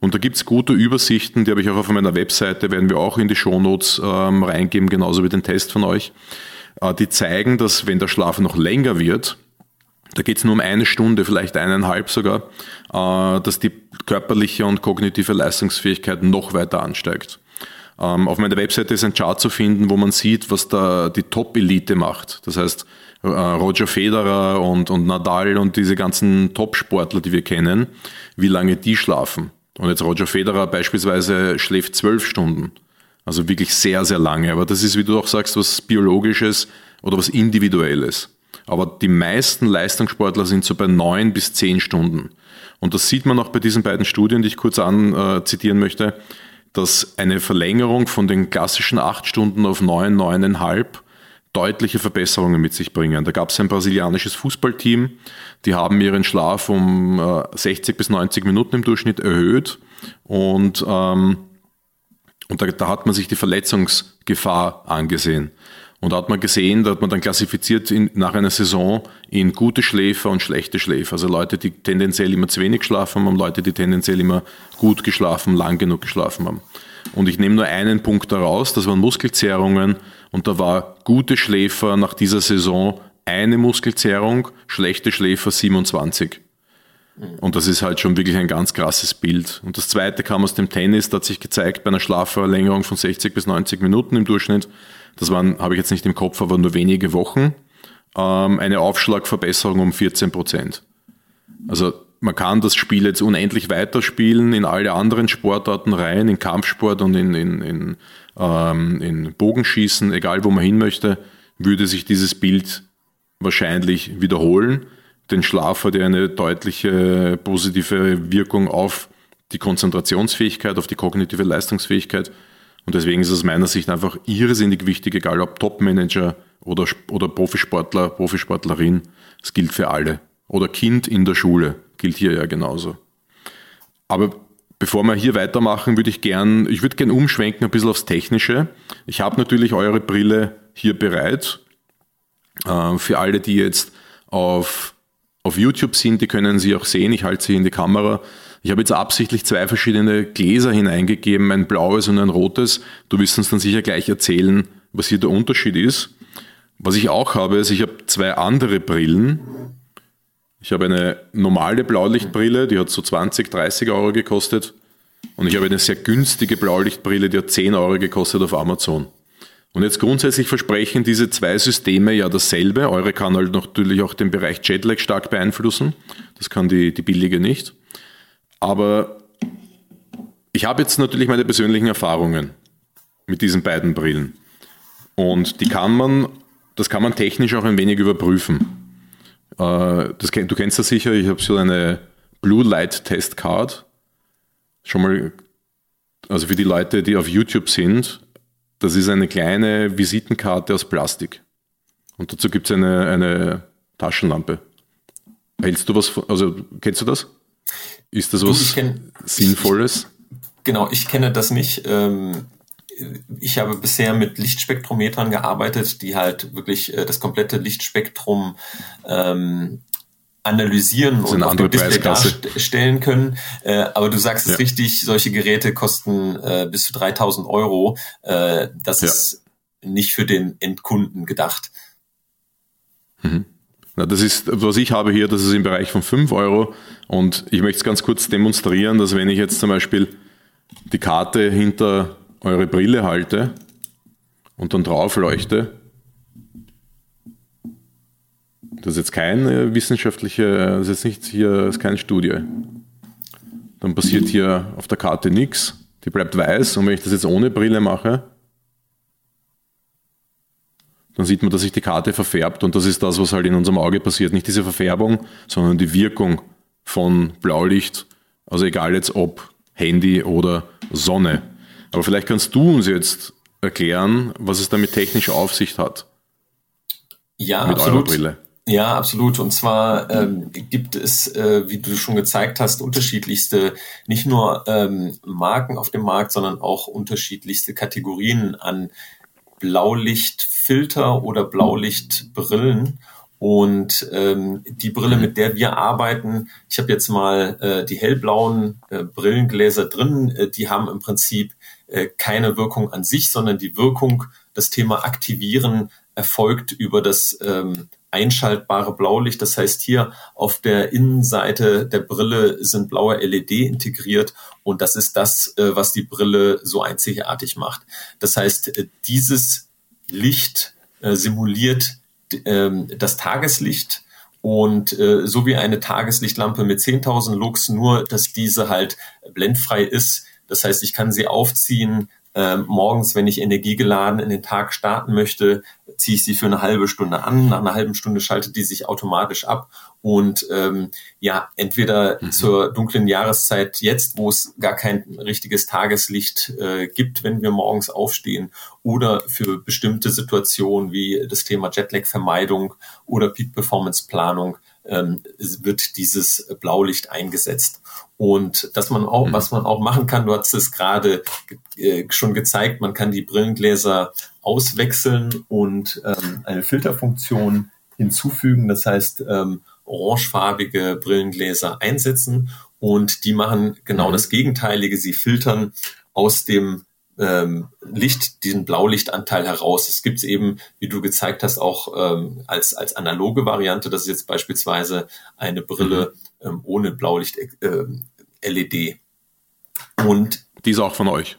[SPEAKER 1] Und da gibt's gute Übersichten, die habe ich auch auf meiner Webseite, werden wir auch in die Shownotes ähm, reingeben, genauso wie den Test von euch. Äh, die zeigen, dass wenn der Schlaf noch länger wird, da geht's nur um eine Stunde, vielleicht eineinhalb sogar, äh, dass die körperliche und kognitive Leistungsfähigkeit noch weiter ansteigt. Ähm, auf meiner Webseite ist ein Chart zu finden, wo man sieht, was da die Top-Elite macht. Das heißt, äh, Roger Federer und, und Nadal und diese ganzen Top-Sportler, die wir kennen, wie lange die schlafen. Und jetzt Roger Federer beispielsweise schläft zwölf Stunden. Also wirklich sehr, sehr lange. Aber das ist, wie du auch sagst, was Biologisches oder was Individuelles. Aber die meisten Leistungssportler sind so bei neun bis zehn Stunden. Und das sieht man auch bei diesen beiden Studien, die ich kurz an äh, möchte, dass eine Verlängerung von den klassischen acht Stunden auf neun, neuneinhalb deutliche Verbesserungen mit sich bringen. Da gab es ein brasilianisches Fußballteam, die haben ihren Schlaf um äh, 60 bis 90 Minuten im Durchschnitt erhöht und, ähm, und da, da hat man sich die Verletzungsgefahr angesehen. Und da hat man gesehen, da hat man dann klassifiziert in, nach einer Saison in gute Schläfer und schlechte Schläfer. Also Leute, die tendenziell immer zu wenig geschlafen haben, Leute, die tendenziell immer gut geschlafen, lang genug geschlafen haben. Und ich nehme nur einen Punkt daraus, das waren Muskelzerrungen und da war gute Schläfer nach dieser Saison eine Muskelzerrung, schlechte Schläfer 27. Und das ist halt schon wirklich ein ganz krasses Bild. Und das zweite kam aus dem Tennis, da hat sich gezeigt, bei einer Schlafverlängerung von 60 bis 90 Minuten im Durchschnitt, das waren, habe ich jetzt nicht im Kopf, aber nur wenige Wochen, ähm, eine Aufschlagverbesserung um 14 Prozent. Also man kann das Spiel jetzt unendlich weiterspielen in alle anderen Sportarten rein, in Kampfsport und in, in, in, ähm, in Bogenschießen, egal wo man hin möchte, würde sich dieses Bild wahrscheinlich wiederholen. Denn Schlaf hat ja eine deutliche positive Wirkung auf die Konzentrationsfähigkeit, auf die kognitive Leistungsfähigkeit. Und deswegen ist es aus meiner Sicht einfach irrsinnig wichtig, egal ob Topmanager oder, oder Profisportler, Profisportlerin, es gilt für alle. Oder Kind in der Schule gilt hier ja genauso. Aber bevor wir hier weitermachen, würde ich gern, ich würde gern umschwenken ein bisschen aufs Technische. Ich habe natürlich eure Brille hier bereit. Äh, für alle, die jetzt auf, auf YouTube sind, die können sie auch sehen. Ich halte sie in die Kamera. Ich habe jetzt absichtlich zwei verschiedene Gläser hineingegeben, ein blaues und ein rotes. Du wirst uns dann sicher gleich erzählen, was hier der Unterschied ist. Was ich auch habe, ist, ich habe zwei andere Brillen. Ich habe eine normale Blaulichtbrille, die hat so 20, 30 Euro gekostet. Und ich habe eine sehr günstige Blaulichtbrille, die hat 10 Euro gekostet auf Amazon. Und jetzt grundsätzlich versprechen diese zwei Systeme ja dasselbe. Eure kann halt natürlich auch den Bereich Jetlag stark beeinflussen. Das kann die, die billige nicht. Aber ich habe jetzt natürlich meine persönlichen Erfahrungen mit diesen beiden Brillen. Und die kann man, das kann man technisch auch ein wenig überprüfen. Äh, das, du kennst das sicher, ich habe so eine Blue Light Test Card. Schon mal, also für die Leute, die auf YouTube sind, das ist eine kleine Visitenkarte aus Plastik. Und dazu gibt es eine, eine Taschenlampe. Hältst du was also kennst du das? Ist das was kenn, Sinnvolles?
[SPEAKER 2] Genau, ich kenne das nicht. Ähm, ich habe bisher mit Lichtspektrometern gearbeitet, die halt wirklich äh, das komplette Lichtspektrum ähm, analysieren und auf dem Display darstellen können. Äh, aber du sagst ja. es richtig, solche Geräte kosten äh, bis zu 3000 Euro. das ja. ist nicht für den Endkunden gedacht.
[SPEAKER 1] Mhm. Na, das ist, was ich habe hier, das ist im Bereich von 5 Euro. Und ich möchte es ganz kurz demonstrieren, dass wenn ich jetzt zum Beispiel die Karte hinter eure Brille halte und dann drauf leuchte, das ist jetzt keine wissenschaftliche, das ist jetzt nicht hier, das ist keine Studie. Dann passiert hier auf der Karte nichts, die bleibt weiß und wenn ich das jetzt ohne Brille mache, dann sieht man, dass sich die Karte verfärbt und das ist das, was halt in unserem Auge passiert. Nicht diese Verfärbung, sondern die Wirkung von Blaulicht, also egal jetzt ob Handy oder Sonne. Aber vielleicht kannst du uns jetzt erklären, was es damit technisch auf sich hat.
[SPEAKER 2] Ja, mit absolut. Brille. Ja, absolut. Und zwar ähm, gibt es, äh, wie du schon gezeigt hast, unterschiedlichste, nicht nur ähm, Marken auf dem Markt, sondern auch unterschiedlichste Kategorien an Blaulichtfilter oder Blaulichtbrillen. Und ähm, die Brille, mit der wir arbeiten, ich habe jetzt mal äh, die hellblauen äh, Brillengläser drin, äh, die haben im Prinzip äh, keine Wirkung an sich, sondern die Wirkung, das Thema Aktivieren erfolgt über das ähm, einschaltbare Blaulicht. Das heißt, hier auf der Innenseite der Brille sind blaue LED integriert und das ist das, äh, was die Brille so einzigartig macht. Das heißt, äh, dieses Licht äh, simuliert ähm, das Tageslicht und so wie eine Tageslichtlampe mit 10.000 Lux, nur dass diese halt blendfrei ist. Das heißt, ich kann sie aufziehen, äh, morgens, wenn ich energiegeladen in den Tag starten möchte, ziehe ich sie für eine halbe Stunde an. Nach einer halben Stunde schaltet die sich automatisch ab. Und ähm, ja, entweder mhm. zur dunklen Jahreszeit jetzt, wo es gar kein richtiges Tageslicht äh, gibt, wenn wir morgens aufstehen, oder für bestimmte Situationen wie das Thema Jetlag-Vermeidung oder Peak-Performance-Planung ähm, wird dieses Blaulicht eingesetzt. Und dass man auch, mhm. was man auch machen kann, du hast es gerade äh, schon gezeigt, man kann die Brillengläser auswechseln und ähm, eine Filterfunktion hinzufügen. Das heißt, ähm, orangefarbige Brillengläser einsetzen und die machen genau mhm. das Gegenteilige. Sie filtern aus dem ähm, Licht, diesen Blaulichtanteil heraus. Es gibt eben, wie du gezeigt hast, auch ähm, als, als analoge Variante. Das ist jetzt beispielsweise eine Brille mhm. ähm, ohne Blaulicht äh, LED. Und
[SPEAKER 1] die ist auch von euch.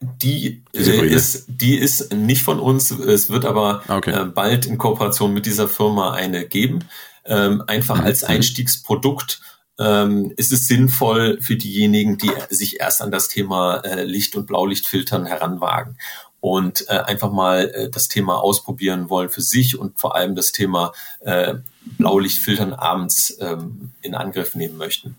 [SPEAKER 2] Die äh, ist, die ist nicht von uns. Es wird aber okay. äh, bald in Kooperation mit dieser Firma eine geben. Ähm, einfach als Einstiegsprodukt ähm, ist es sinnvoll für diejenigen, die sich erst an das Thema äh, Licht- und Blaulichtfiltern heranwagen und äh, einfach mal äh, das Thema ausprobieren wollen für sich und vor allem das Thema äh, Blaulichtfiltern abends ähm, in Angriff nehmen möchten.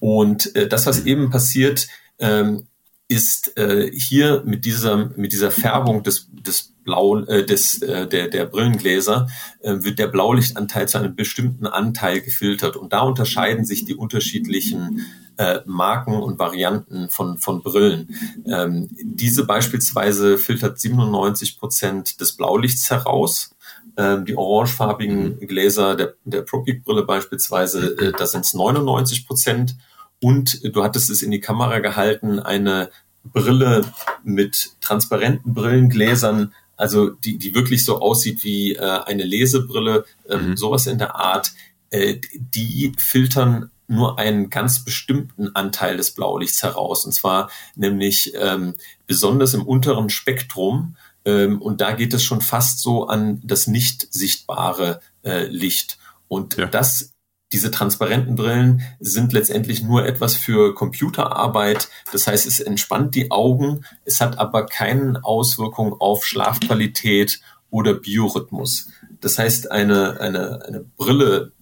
[SPEAKER 2] Und äh, das, was eben passiert, ähm, ist äh, hier mit dieser mit dieser Färbung des des Blau äh, des äh, der der Brillengläser äh, wird der Blaulichtanteil zu einem bestimmten Anteil gefiltert und da unterscheiden sich die unterschiedlichen äh, Marken und Varianten von von Brillen. Ähm, diese beispielsweise filtert 97 Prozent des Blaulichts heraus. Ähm, die orangefarbigen Gläser der der Propeak Brille beispielsweise, äh, da sind es 99 Prozent und du hattest es in die Kamera gehalten, eine Brille mit transparenten Brillengläsern, also die, die wirklich so aussieht wie äh, eine Lesebrille, äh, mhm. sowas in der Art, äh, die filtern nur einen ganz bestimmten Anteil des Blaulichts heraus. Und zwar nämlich ähm, besonders im unteren Spektrum. Ähm, und da geht es schon fast so an das nicht sichtbare äh, Licht. Und ja. das diese transparenten Brillen sind letztendlich nur etwas für Computerarbeit. Das heißt, es entspannt die Augen, es hat aber keine Auswirkung auf Schlafqualität oder Biorhythmus. Das heißt, eine, eine, eine Brille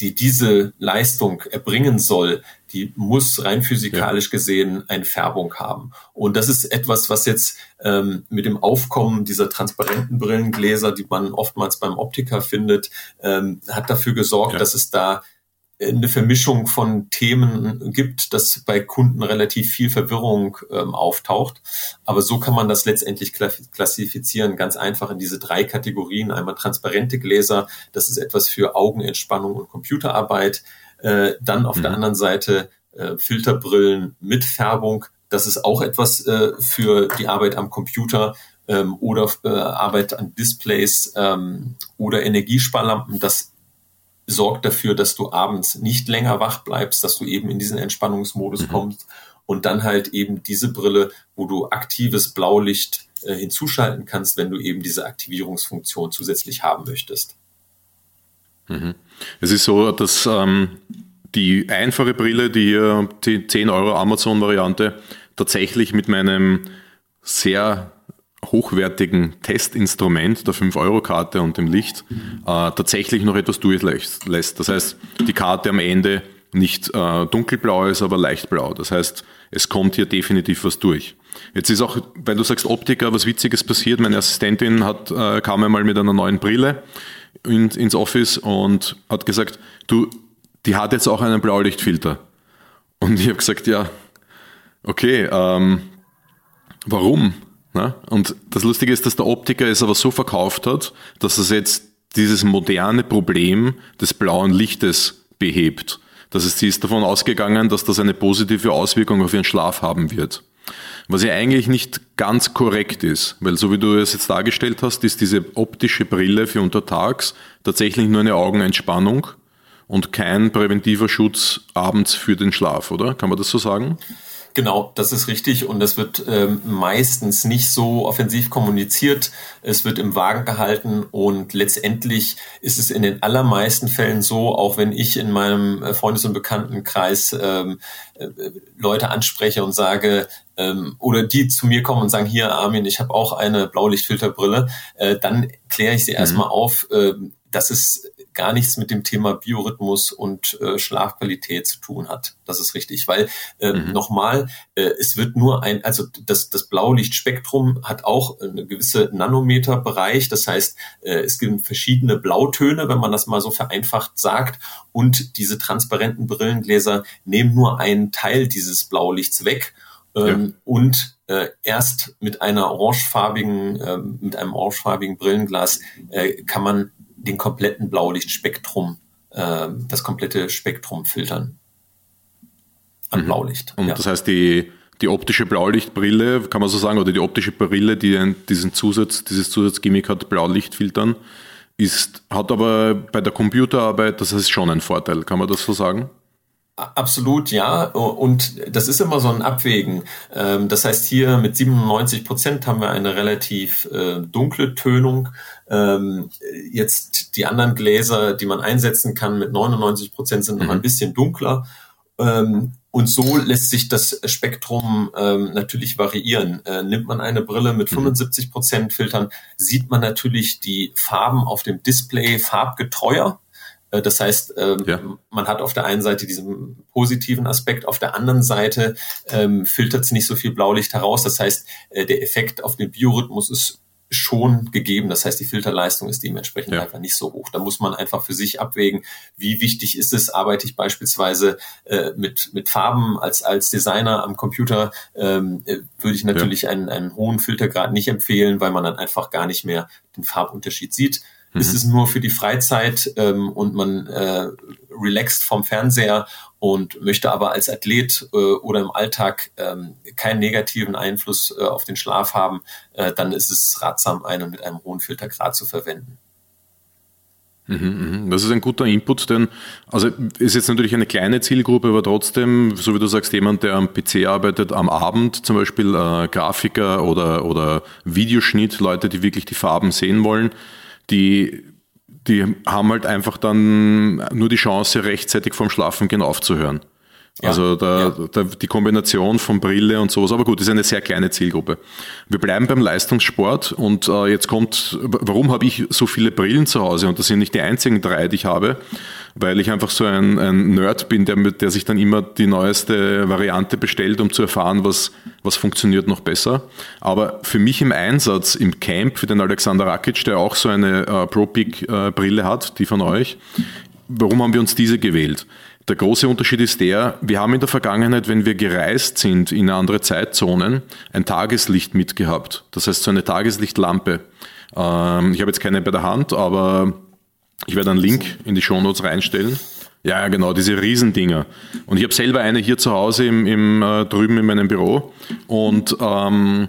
[SPEAKER 2] die diese Leistung erbringen soll, die muss rein physikalisch ja. gesehen eine Färbung haben. Und das ist etwas, was jetzt ähm, mit dem Aufkommen dieser transparenten Brillengläser, die man oftmals beim Optiker findet, ähm, hat dafür gesorgt, ja. dass es da eine Vermischung von Themen gibt, dass bei Kunden relativ viel Verwirrung ähm, auftaucht. Aber so kann man das letztendlich klassifizieren, ganz einfach in diese drei Kategorien. Einmal transparente Gläser, das ist etwas für Augenentspannung und Computerarbeit. Äh, dann auf mhm. der anderen Seite äh, Filterbrillen mit Färbung. Das ist auch etwas äh, für die Arbeit am Computer ähm, oder äh, Arbeit an Displays ähm, oder Energiesparlampen. Das sorgt dafür, dass du abends nicht länger wach bleibst, dass du eben in diesen Entspannungsmodus mhm. kommst und dann halt eben diese Brille, wo du aktives Blaulicht äh, hinzuschalten kannst, wenn du eben diese Aktivierungsfunktion zusätzlich haben möchtest.
[SPEAKER 1] Mhm. Es ist so, dass ähm, die einfache Brille, die hier 10 Euro Amazon-Variante, tatsächlich mit meinem sehr hochwertigen Testinstrument der 5-Euro-Karte und dem Licht äh, tatsächlich noch etwas durchlässt. Das heißt, die Karte am Ende nicht äh, dunkelblau ist, aber leicht blau. Das heißt, es kommt hier definitiv was durch. Jetzt ist auch, weil du sagst Optiker, was Witziges passiert. Meine Assistentin hat, äh, kam einmal mit einer neuen Brille in, ins Office und hat gesagt, du, die hat jetzt auch einen Blaulichtfilter. Und ich habe gesagt, ja, okay, ähm, warum? Ne? Und das Lustige ist, dass der Optiker es aber so verkauft hat, dass es jetzt dieses moderne Problem des blauen Lichtes behebt. Das heißt, sie ist davon ausgegangen, dass das eine positive Auswirkung auf ihren Schlaf haben wird. Was ja eigentlich nicht ganz korrekt ist, weil so wie du es jetzt dargestellt hast, ist diese optische Brille für untertags tatsächlich nur eine Augenentspannung und kein präventiver Schutz abends für den Schlaf, oder? Kann man das so sagen?
[SPEAKER 2] Genau, das ist richtig und das wird ähm, meistens nicht so offensiv kommuniziert. Es wird im Wagen gehalten und letztendlich ist es in den allermeisten Fällen so, auch wenn ich in meinem äh, Freundes- und Bekanntenkreis ähm, äh, Leute anspreche und sage, ähm, oder die zu mir kommen und sagen, hier Armin, ich habe auch eine Blaulichtfilterbrille, äh, dann kläre ich sie mhm. erstmal auf, äh, dass es gar nichts mit dem Thema Biorhythmus und äh, Schlafqualität zu tun hat. Das ist richtig, weil äh, mhm. nochmal, äh, es wird nur ein, also das, das Blaulichtspektrum hat auch eine gewisse Nanometerbereich. Das heißt, äh, es gibt verschiedene Blautöne, wenn man das mal so vereinfacht sagt. Und diese transparenten Brillengläser nehmen nur einen Teil dieses Blaulichts weg. Ähm, ja. Und äh, erst mit einer orangefarbigen, äh, mit einem orangefarbigen Brillenglas äh, kann man den kompletten Blaulichtspektrum, äh, das komplette Spektrum filtern
[SPEAKER 1] an mhm. Blaulicht. Und ja. das heißt, die, die optische Blaulichtbrille, kann man so sagen, oder die optische Brille, die diesen Zusatz, dieses Zusatzgimmick hat, Blaulicht filtern, ist, hat aber bei der Computerarbeit, das ist schon ein Vorteil, kann man das so sagen?
[SPEAKER 2] Absolut, ja. Und das ist immer so ein Abwägen. Ähm, das heißt, hier mit 97 Prozent haben wir eine relativ äh, dunkle Tönung. Ähm, jetzt die anderen Gläser, die man einsetzen kann, mit 99 Prozent sind noch mhm. ein bisschen dunkler. Ähm, und so lässt sich das Spektrum natürlich variieren. Äh, nimmt man eine Brille mit 75 mhm. Prozent Filtern, sieht man natürlich die Farben auf dem Display farbgetreuer. Äh, das heißt, ähm, ja. man hat auf der einen Seite diesen positiven Aspekt, auf der anderen Seite ähm, filtert es nicht so viel Blaulicht heraus. Das heißt, äh, der Effekt auf den Biorhythmus ist schon gegeben. Das heißt, die Filterleistung ist dementsprechend ja. einfach nicht so hoch. Da muss man einfach für sich abwägen, wie wichtig ist es, arbeite ich beispielsweise äh, mit, mit Farben als, als Designer am Computer, ähm, äh, würde ich natürlich ja. einen, einen hohen Filtergrad nicht empfehlen, weil man dann einfach gar nicht mehr den Farbunterschied sieht. Mhm. Ist es nur für die Freizeit ähm, und man äh, relaxt vom Fernseher und möchte aber als Athlet äh, oder im Alltag ähm, keinen negativen Einfluss äh, auf den Schlaf haben, äh, dann ist es ratsam, eine mit einem hohen Filtergrad zu verwenden.
[SPEAKER 1] Mhm, mhm. Das ist ein guter Input, denn also ist jetzt natürlich eine kleine Zielgruppe, aber trotzdem, so wie du sagst, jemand, der am PC arbeitet, am Abend zum Beispiel äh, Grafiker oder, oder Videoschnitt, Leute, die wirklich die Farben sehen wollen, die, die haben halt einfach dann nur die Chance, rechtzeitig vorm Schlafengehen aufzuhören. Also da, ja. da, die Kombination von Brille und sowas, aber gut, das ist eine sehr kleine Zielgruppe. Wir bleiben beim Leistungssport und äh, jetzt kommt, warum habe ich so viele Brillen zu Hause? Und das sind nicht die einzigen drei, die ich habe, weil ich einfach so ein, ein Nerd bin, der, der sich dann immer die neueste Variante bestellt, um zu erfahren, was, was funktioniert noch besser. Aber für mich im Einsatz im Camp, für den Alexander Rakic, der auch so eine äh, Pro-Peak-Brille äh, hat, die von euch, warum haben wir uns diese gewählt? Der große Unterschied ist der, wir haben in der Vergangenheit, wenn wir gereist sind in andere Zeitzonen, ein Tageslicht mitgehabt. Das heißt so eine Tageslichtlampe. Ähm, ich habe jetzt keine bei der Hand, aber ich werde einen Link in die Shownotes reinstellen. Ja, genau, diese Riesendinger. Und ich habe selber eine hier zu Hause im, im äh, drüben in meinem Büro. Und ähm,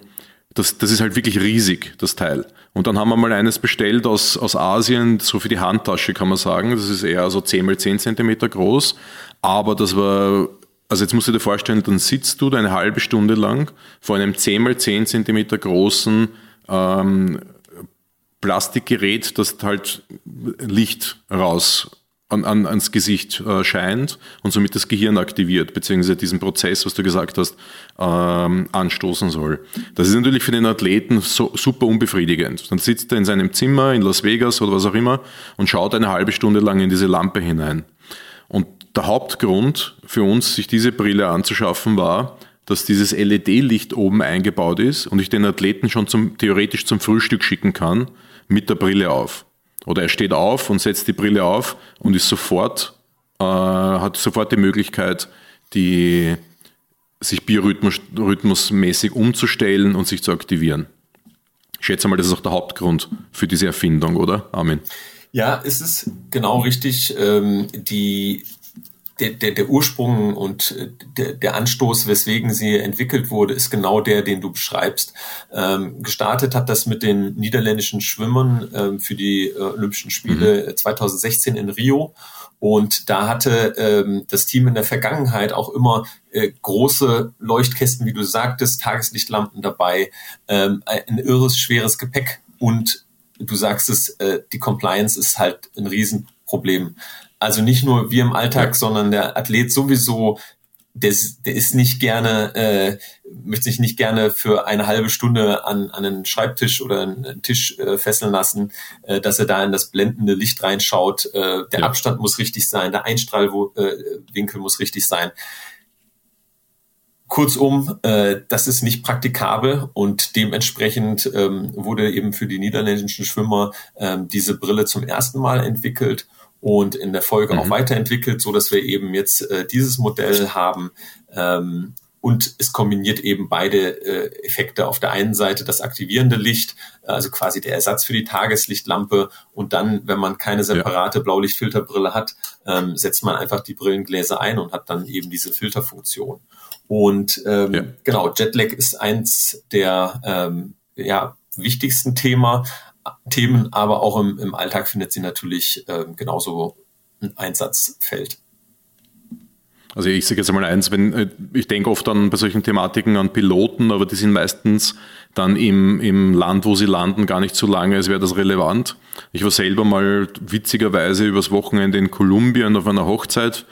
[SPEAKER 1] das, das ist halt wirklich riesig, das Teil. Und dann haben wir mal eines bestellt aus, aus Asien, so für die Handtasche kann man sagen. Das ist eher so 10 mal 10 Zentimeter groß. Aber das war, also jetzt musst du dir vorstellen, dann sitzt du da eine halbe Stunde lang vor einem 10 mal 10 Zentimeter großen ähm, Plastikgerät, das halt Licht raus an, an, ans Gesicht äh, scheint und somit das Gehirn aktiviert, beziehungsweise diesen Prozess, was du gesagt hast, ähm, anstoßen soll. Das ist natürlich für den Athleten so, super unbefriedigend. Dann sitzt er in seinem Zimmer in Las Vegas oder was auch immer und schaut eine halbe Stunde lang in diese Lampe hinein. Und der Hauptgrund für uns, sich diese Brille anzuschaffen, war, dass dieses LED-Licht oben eingebaut ist und ich den Athleten schon zum, theoretisch zum Frühstück schicken kann mit der Brille auf. Oder er steht auf und setzt die Brille auf und ist sofort, äh, hat sofort die Möglichkeit, die, sich biorhythmusmäßig umzustellen und sich zu aktivieren. Ich schätze mal, das ist auch der Hauptgrund für diese Erfindung, oder? Amen.
[SPEAKER 2] Ja, es ist genau richtig. Ähm, die der, der, der Ursprung und äh, der, der Anstoß, weswegen sie entwickelt wurde, ist genau der, den du beschreibst. Ähm, gestartet hat das mit den niederländischen Schwimmern ähm, für die äh, Olympischen Spiele mhm. 2016 in Rio. Und da hatte ähm, das Team in der Vergangenheit auch immer äh, große Leuchtkästen, wie du sagtest, Tageslichtlampen dabei, ähm, ein irres, schweres Gepäck und du sagst es, äh, die Compliance ist halt ein Riesenproblem. Also nicht nur wir im Alltag, ja. sondern der Athlet sowieso der, der ist nicht gerne, äh, möchte sich nicht gerne für eine halbe Stunde an, an einen Schreibtisch oder einen Tisch äh, fesseln lassen, äh, dass er da in das blendende Licht reinschaut. Äh, der ja. Abstand muss richtig sein, der Einstrahlwinkel muss richtig sein. Kurzum, äh, das ist nicht praktikabel und dementsprechend ähm, wurde eben für die niederländischen Schwimmer ähm, diese Brille zum ersten Mal entwickelt und in der Folge mhm. auch weiterentwickelt, so dass wir eben jetzt äh, dieses Modell haben. Ähm, und es kombiniert eben beide äh, Effekte. Auf der einen Seite das aktivierende Licht, also quasi der Ersatz für die Tageslichtlampe. Und dann, wenn man keine separate ja. Blaulichtfilterbrille hat, ähm, setzt man einfach die Brillengläser ein und hat dann eben diese Filterfunktion. Und ähm, ja. genau, Jetlag ist eins der ähm, ja, wichtigsten Thema, Themen, aber auch im, im Alltag findet sie natürlich äh, genauso ein Einsatzfeld.
[SPEAKER 1] Also ich sage jetzt mal eins, wenn äh, ich denke oft an bei solchen Thematiken an Piloten, aber die sind meistens dann im, im Land, wo sie landen, gar nicht so lange, als wäre das relevant. Ich war selber mal witzigerweise übers Wochenende in Kolumbien auf einer Hochzeit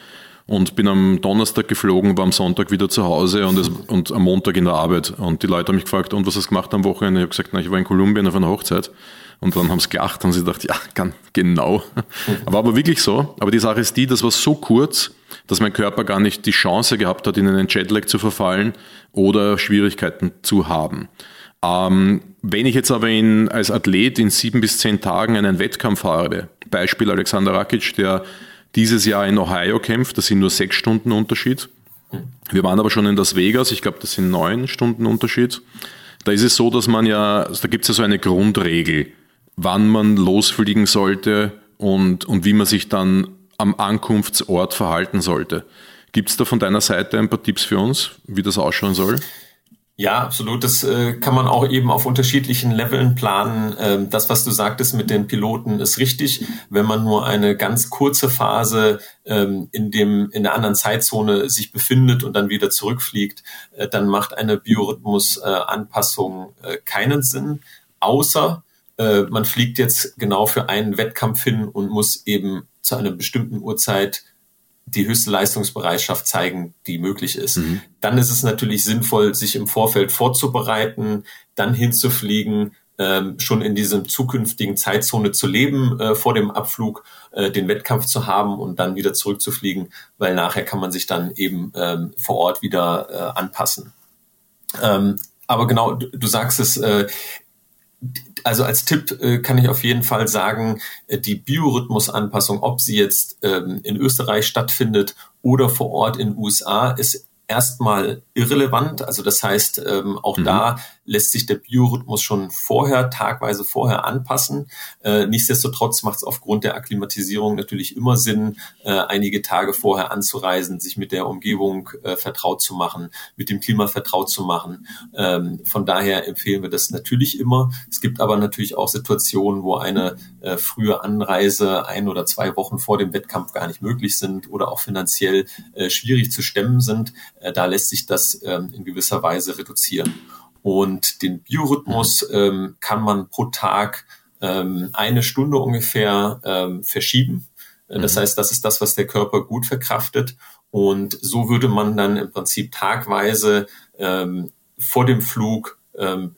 [SPEAKER 1] und bin am Donnerstag geflogen, war am Sonntag wieder zu Hause und, es, und am Montag in der Arbeit. Und die Leute haben mich gefragt, und was hast du gemacht am Wochenende? Ich habe gesagt, na, ich war in Kolumbien auf einer Hochzeit. Und dann haben sie gelacht und sie gedacht, ja, kann, genau. War aber wirklich so. Aber die Sache ist die, das war so kurz, dass mein Körper gar nicht die Chance gehabt hat, in einen Jetlag zu verfallen oder Schwierigkeiten zu haben. Ähm, wenn ich jetzt aber in, als Athlet in sieben bis zehn Tagen einen Wettkampf habe, Beispiel Alexander Rakic, der dieses Jahr in Ohio kämpft, das sind nur sechs Stunden Unterschied. Wir waren aber schon in Las Vegas, ich glaube, das sind neun Stunden Unterschied. Da ist es so, dass man ja, da gibt es ja so eine Grundregel wann man losfliegen sollte und, und wie man sich dann am Ankunftsort verhalten sollte. Gibt es da von deiner Seite ein paar Tipps für uns, wie das ausschauen soll?
[SPEAKER 2] Ja, absolut. Das äh, kann man auch eben auf unterschiedlichen Leveln planen. Ähm, das, was du sagtest mit den Piloten, ist richtig. Wenn man nur eine ganz kurze Phase ähm, in dem in der anderen Zeitzone sich befindet und dann wieder zurückfliegt, äh, dann macht eine Biorhythmus-Anpassung äh, keinen Sinn, außer äh, man fliegt jetzt genau für einen Wettkampf hin und muss eben zu einer bestimmten Uhrzeit die höchste Leistungsbereitschaft zeigen, die möglich ist. Mhm. Dann ist es natürlich sinnvoll, sich im Vorfeld vorzubereiten, dann hinzufliegen, ähm, schon in diesem zukünftigen Zeitzone zu leben, äh, vor dem Abflug äh, den Wettkampf zu haben und dann wieder zurückzufliegen, weil nachher kann man sich dann eben ähm, vor Ort wieder äh, anpassen. Ähm, aber genau, du, du sagst es, äh, also als Tipp äh, kann ich auf jeden Fall sagen, äh, die Biorhythmusanpassung, ob sie jetzt ähm, in Österreich stattfindet oder vor Ort in USA, ist erstmal irrelevant. Also das heißt, ähm, auch mhm. da lässt sich der Biorhythmus schon vorher, tagweise vorher anpassen. Äh, nichtsdestotrotz macht es aufgrund der Akklimatisierung natürlich immer Sinn, äh, einige Tage vorher anzureisen, sich mit der Umgebung äh, vertraut zu machen, mit dem Klima vertraut zu machen. Ähm, von daher empfehlen wir das natürlich immer. Es gibt aber natürlich auch Situationen, wo eine äh, frühe Anreise ein oder zwei Wochen vor dem Wettkampf gar nicht möglich sind oder auch finanziell äh, schwierig zu stemmen sind. Äh, da lässt sich das ähm, in gewisser Weise reduzieren. Und den Biorhythmus ähm, kann man pro Tag ähm, eine Stunde ungefähr ähm, verschieben. Äh, das mhm. heißt, das ist das, was der Körper gut verkraftet. Und so würde man dann im Prinzip tagweise ähm, vor dem Flug ähm,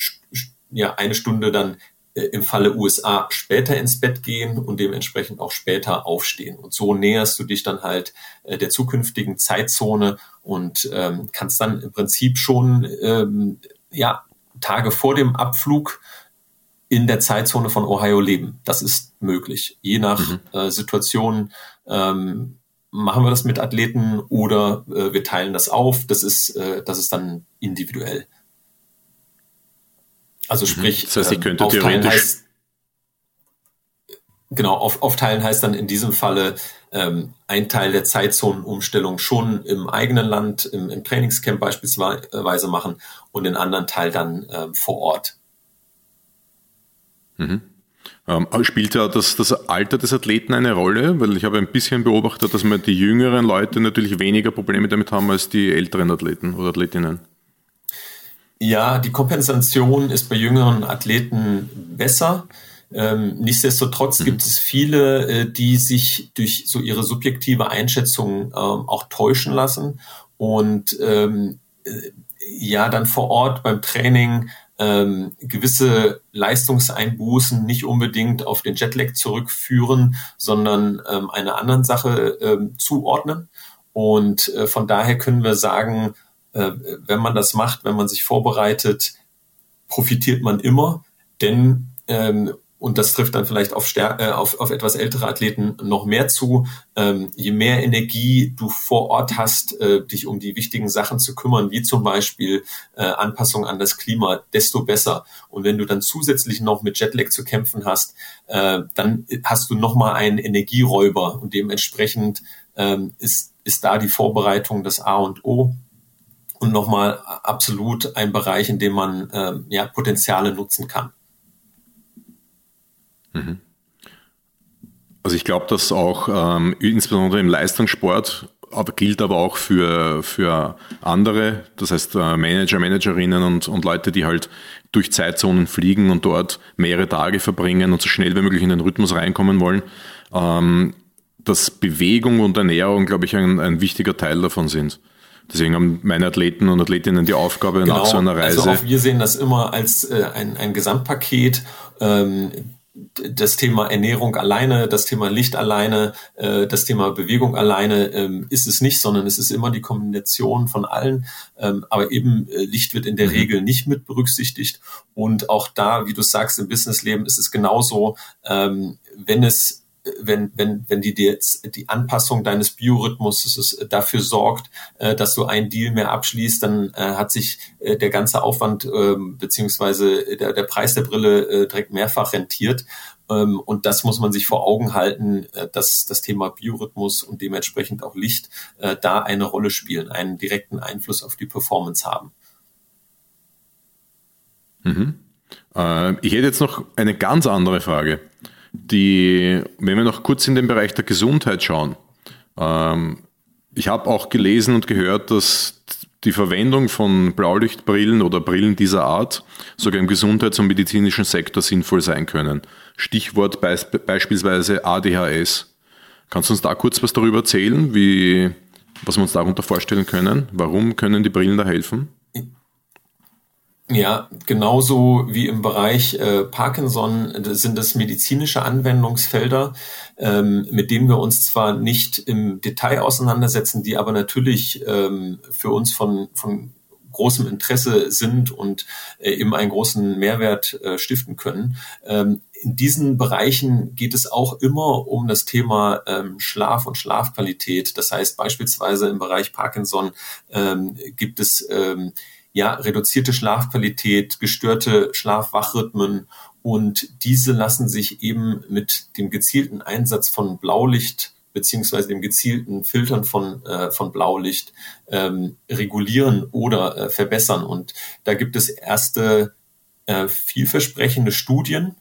[SPEAKER 2] ja eine Stunde dann äh, im Falle USA später ins Bett gehen und dementsprechend auch später aufstehen. Und so näherst du dich dann halt äh, der zukünftigen Zeitzone und ähm, kannst dann im Prinzip schon ähm, ja, Tage vor dem Abflug in der Zeitzone von Ohio leben. Das ist möglich. Je nach mhm. äh, Situation ähm, machen wir das mit Athleten oder äh, wir teilen das auf. Das ist, äh, das ist dann individuell. Also mhm. sprich,
[SPEAKER 1] das heißt, ich ähm, könnte theoretisch heißt,
[SPEAKER 2] genau, auf, aufteilen heißt dann in diesem Falle ähm, ein Teil der Zeitzonenumstellung schon im eigenen Land, im, im Trainingscamp beispielsweise machen und den anderen Teil dann ähm, vor Ort.
[SPEAKER 1] Mhm. Ähm, spielt ja das, das Alter des Athleten eine Rolle? Weil ich habe ein bisschen beobachtet, dass man die jüngeren Leute natürlich weniger Probleme damit haben als die älteren Athleten oder Athletinnen.
[SPEAKER 2] Ja, die Kompensation ist bei jüngeren Athleten besser. Ähm, nichtsdestotrotz mhm. gibt es viele, äh, die sich durch so ihre subjektive Einschätzung ähm, auch täuschen lassen und ähm, äh, ja dann vor Ort beim Training ähm, gewisse Leistungseinbußen nicht unbedingt auf den Jetlag zurückführen, sondern ähm, einer anderen Sache ähm, zuordnen. Und äh, von daher können wir sagen, äh, wenn man das macht, wenn man sich vorbereitet, profitiert man immer, denn ähm, und das trifft dann vielleicht auf, äh, auf, auf etwas ältere Athleten noch mehr zu. Ähm, je mehr Energie du vor Ort hast, äh, dich um die wichtigen Sachen zu kümmern, wie zum Beispiel äh, Anpassung an das Klima, desto besser. Und wenn du dann zusätzlich noch mit Jetlag zu kämpfen hast, äh, dann hast du nochmal einen Energieräuber und dementsprechend ähm, ist, ist da die Vorbereitung das A und O und nochmal absolut ein Bereich, in dem man äh, ja, Potenziale nutzen kann.
[SPEAKER 1] Mhm. Also ich glaube, dass auch ähm, insbesondere im Leistungssport aber gilt aber auch für, für andere, das heißt äh, Manager, Managerinnen und, und Leute, die halt durch Zeitzonen fliegen und dort mehrere Tage verbringen und so schnell wie möglich in den Rhythmus reinkommen wollen, ähm, dass Bewegung und Ernährung, glaube ich, ein, ein wichtiger Teil davon sind. Deswegen haben meine Athleten und Athletinnen die Aufgabe genau, nach so einer Reise.
[SPEAKER 2] Also auch wir sehen das immer als äh, ein, ein Gesamtpaket. Ähm, das Thema Ernährung alleine, das Thema Licht alleine, äh, das Thema Bewegung alleine ähm, ist es nicht, sondern es ist immer die Kombination von allen. Ähm, aber eben äh, Licht wird in der mhm. Regel nicht mit berücksichtigt. Und auch da, wie du sagst, im Businessleben ist es genauso, ähm, wenn es wenn, wenn, wenn die, die, die Anpassung deines Biorhythmus dafür sorgt, äh, dass du einen Deal mehr abschließt, dann äh, hat sich äh, der ganze Aufwand äh, beziehungsweise der, der Preis der Brille äh, direkt mehrfach rentiert. Ähm, und das muss man sich vor Augen halten, äh, dass das Thema Biorhythmus und dementsprechend auch Licht äh, da eine Rolle spielen, einen direkten Einfluss auf die Performance haben.
[SPEAKER 1] Mhm. Äh, ich hätte jetzt noch eine ganz andere Frage die, wenn wir noch kurz in den Bereich der Gesundheit schauen, ähm, ich habe auch gelesen und gehört, dass die Verwendung von Blaulichtbrillen oder Brillen dieser Art sogar im Gesundheits- und medizinischen Sektor sinnvoll sein können. Stichwort be beispielsweise ADHS. Kannst du uns da kurz was darüber erzählen, wie, was wir uns darunter vorstellen können? Warum können die Brillen da helfen?
[SPEAKER 2] Ja, genauso wie im Bereich äh, Parkinson sind es medizinische Anwendungsfelder, ähm, mit denen wir uns zwar nicht im Detail auseinandersetzen, die aber natürlich ähm, für uns von, von großem Interesse sind und äh, eben einen großen Mehrwert äh, stiften können. Ähm, in diesen Bereichen geht es auch immer um das Thema ähm, Schlaf und Schlafqualität. Das heißt beispielsweise im Bereich Parkinson ähm, gibt es ähm, ja, reduzierte Schlafqualität, gestörte Schlafwachrhythmen und diese lassen sich eben mit dem gezielten Einsatz von Blaulicht beziehungsweise dem gezielten Filtern von, äh, von Blaulicht ähm, regulieren oder äh, verbessern. Und da gibt es erste äh, vielversprechende Studien.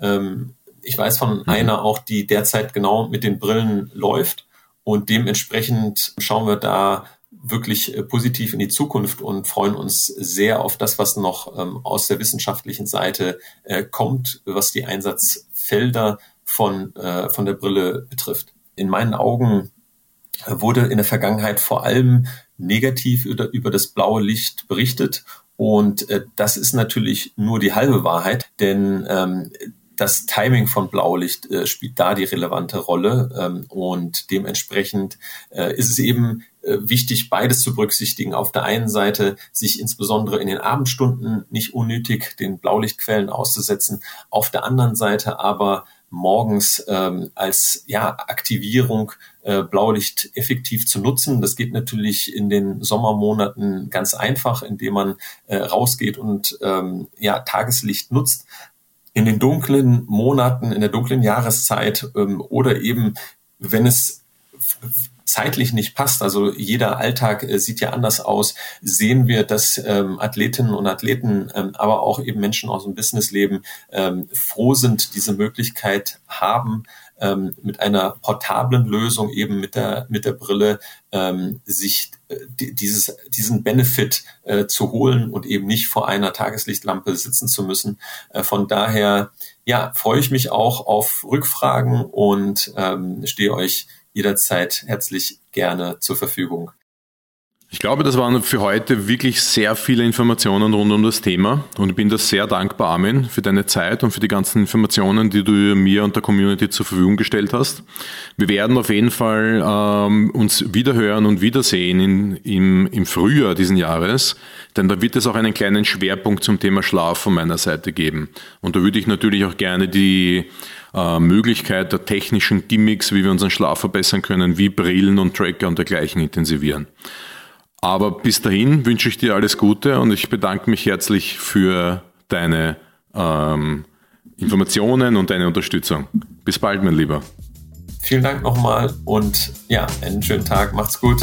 [SPEAKER 2] Ähm, ich weiß von mhm. einer auch, die derzeit genau mit den Brillen läuft. Und dementsprechend schauen wir da wirklich äh, positiv in die Zukunft und freuen uns sehr auf das, was noch ähm, aus der wissenschaftlichen Seite äh, kommt, was die Einsatzfelder von, äh, von der Brille betrifft. In meinen Augen wurde in der Vergangenheit vor allem negativ über, über das blaue Licht berichtet. Und äh, das ist natürlich nur die halbe Wahrheit, denn ähm, das Timing von Blaulicht äh, spielt da die relevante Rolle ähm, und dementsprechend äh, ist es eben äh, wichtig, beides zu berücksichtigen. Auf der einen Seite sich insbesondere in den Abendstunden nicht unnötig den Blaulichtquellen auszusetzen, auf der anderen Seite aber morgens ähm, als ja, Aktivierung äh, Blaulicht effektiv zu nutzen. Das geht natürlich in den Sommermonaten ganz einfach, indem man äh, rausgeht und ähm, ja, Tageslicht nutzt in den dunklen Monaten, in der dunklen Jahreszeit ähm, oder eben, wenn es zeitlich nicht passt, also jeder Alltag äh, sieht ja anders aus, sehen wir, dass ähm, Athletinnen und Athleten, ähm, aber auch eben Menschen aus dem Businessleben ähm, froh sind, diese Möglichkeit haben, ähm, mit einer portablen Lösung, eben mit der, mit der Brille, ähm, sich äh, dieses, diesen Benefit äh, zu holen und eben nicht vor einer Tageslichtlampe sitzen zu müssen. Äh, von daher, ja, freue ich mich auch auf Rückfragen und ähm, stehe euch jederzeit herzlich gerne zur Verfügung.
[SPEAKER 1] Ich glaube, das waren für heute wirklich sehr viele Informationen rund um das Thema und ich bin da sehr dankbar, Armin, für deine Zeit und für die ganzen Informationen, die du mir und der Community zur Verfügung gestellt hast. Wir werden auf jeden Fall ähm, uns wiederhören und wiedersehen in, im, im Frühjahr diesen Jahres, denn da wird es auch einen kleinen Schwerpunkt zum Thema Schlaf von meiner Seite geben. Und da würde ich natürlich auch gerne die äh, Möglichkeit der technischen Gimmicks, wie wir unseren Schlaf verbessern können, wie Brillen und Tracker und dergleichen intensivieren. Aber bis dahin wünsche ich dir alles Gute und ich bedanke mich herzlich für deine ähm, Informationen und deine Unterstützung. Bis bald, mein Lieber.
[SPEAKER 2] Vielen Dank nochmal und ja, einen schönen Tag. Macht's gut.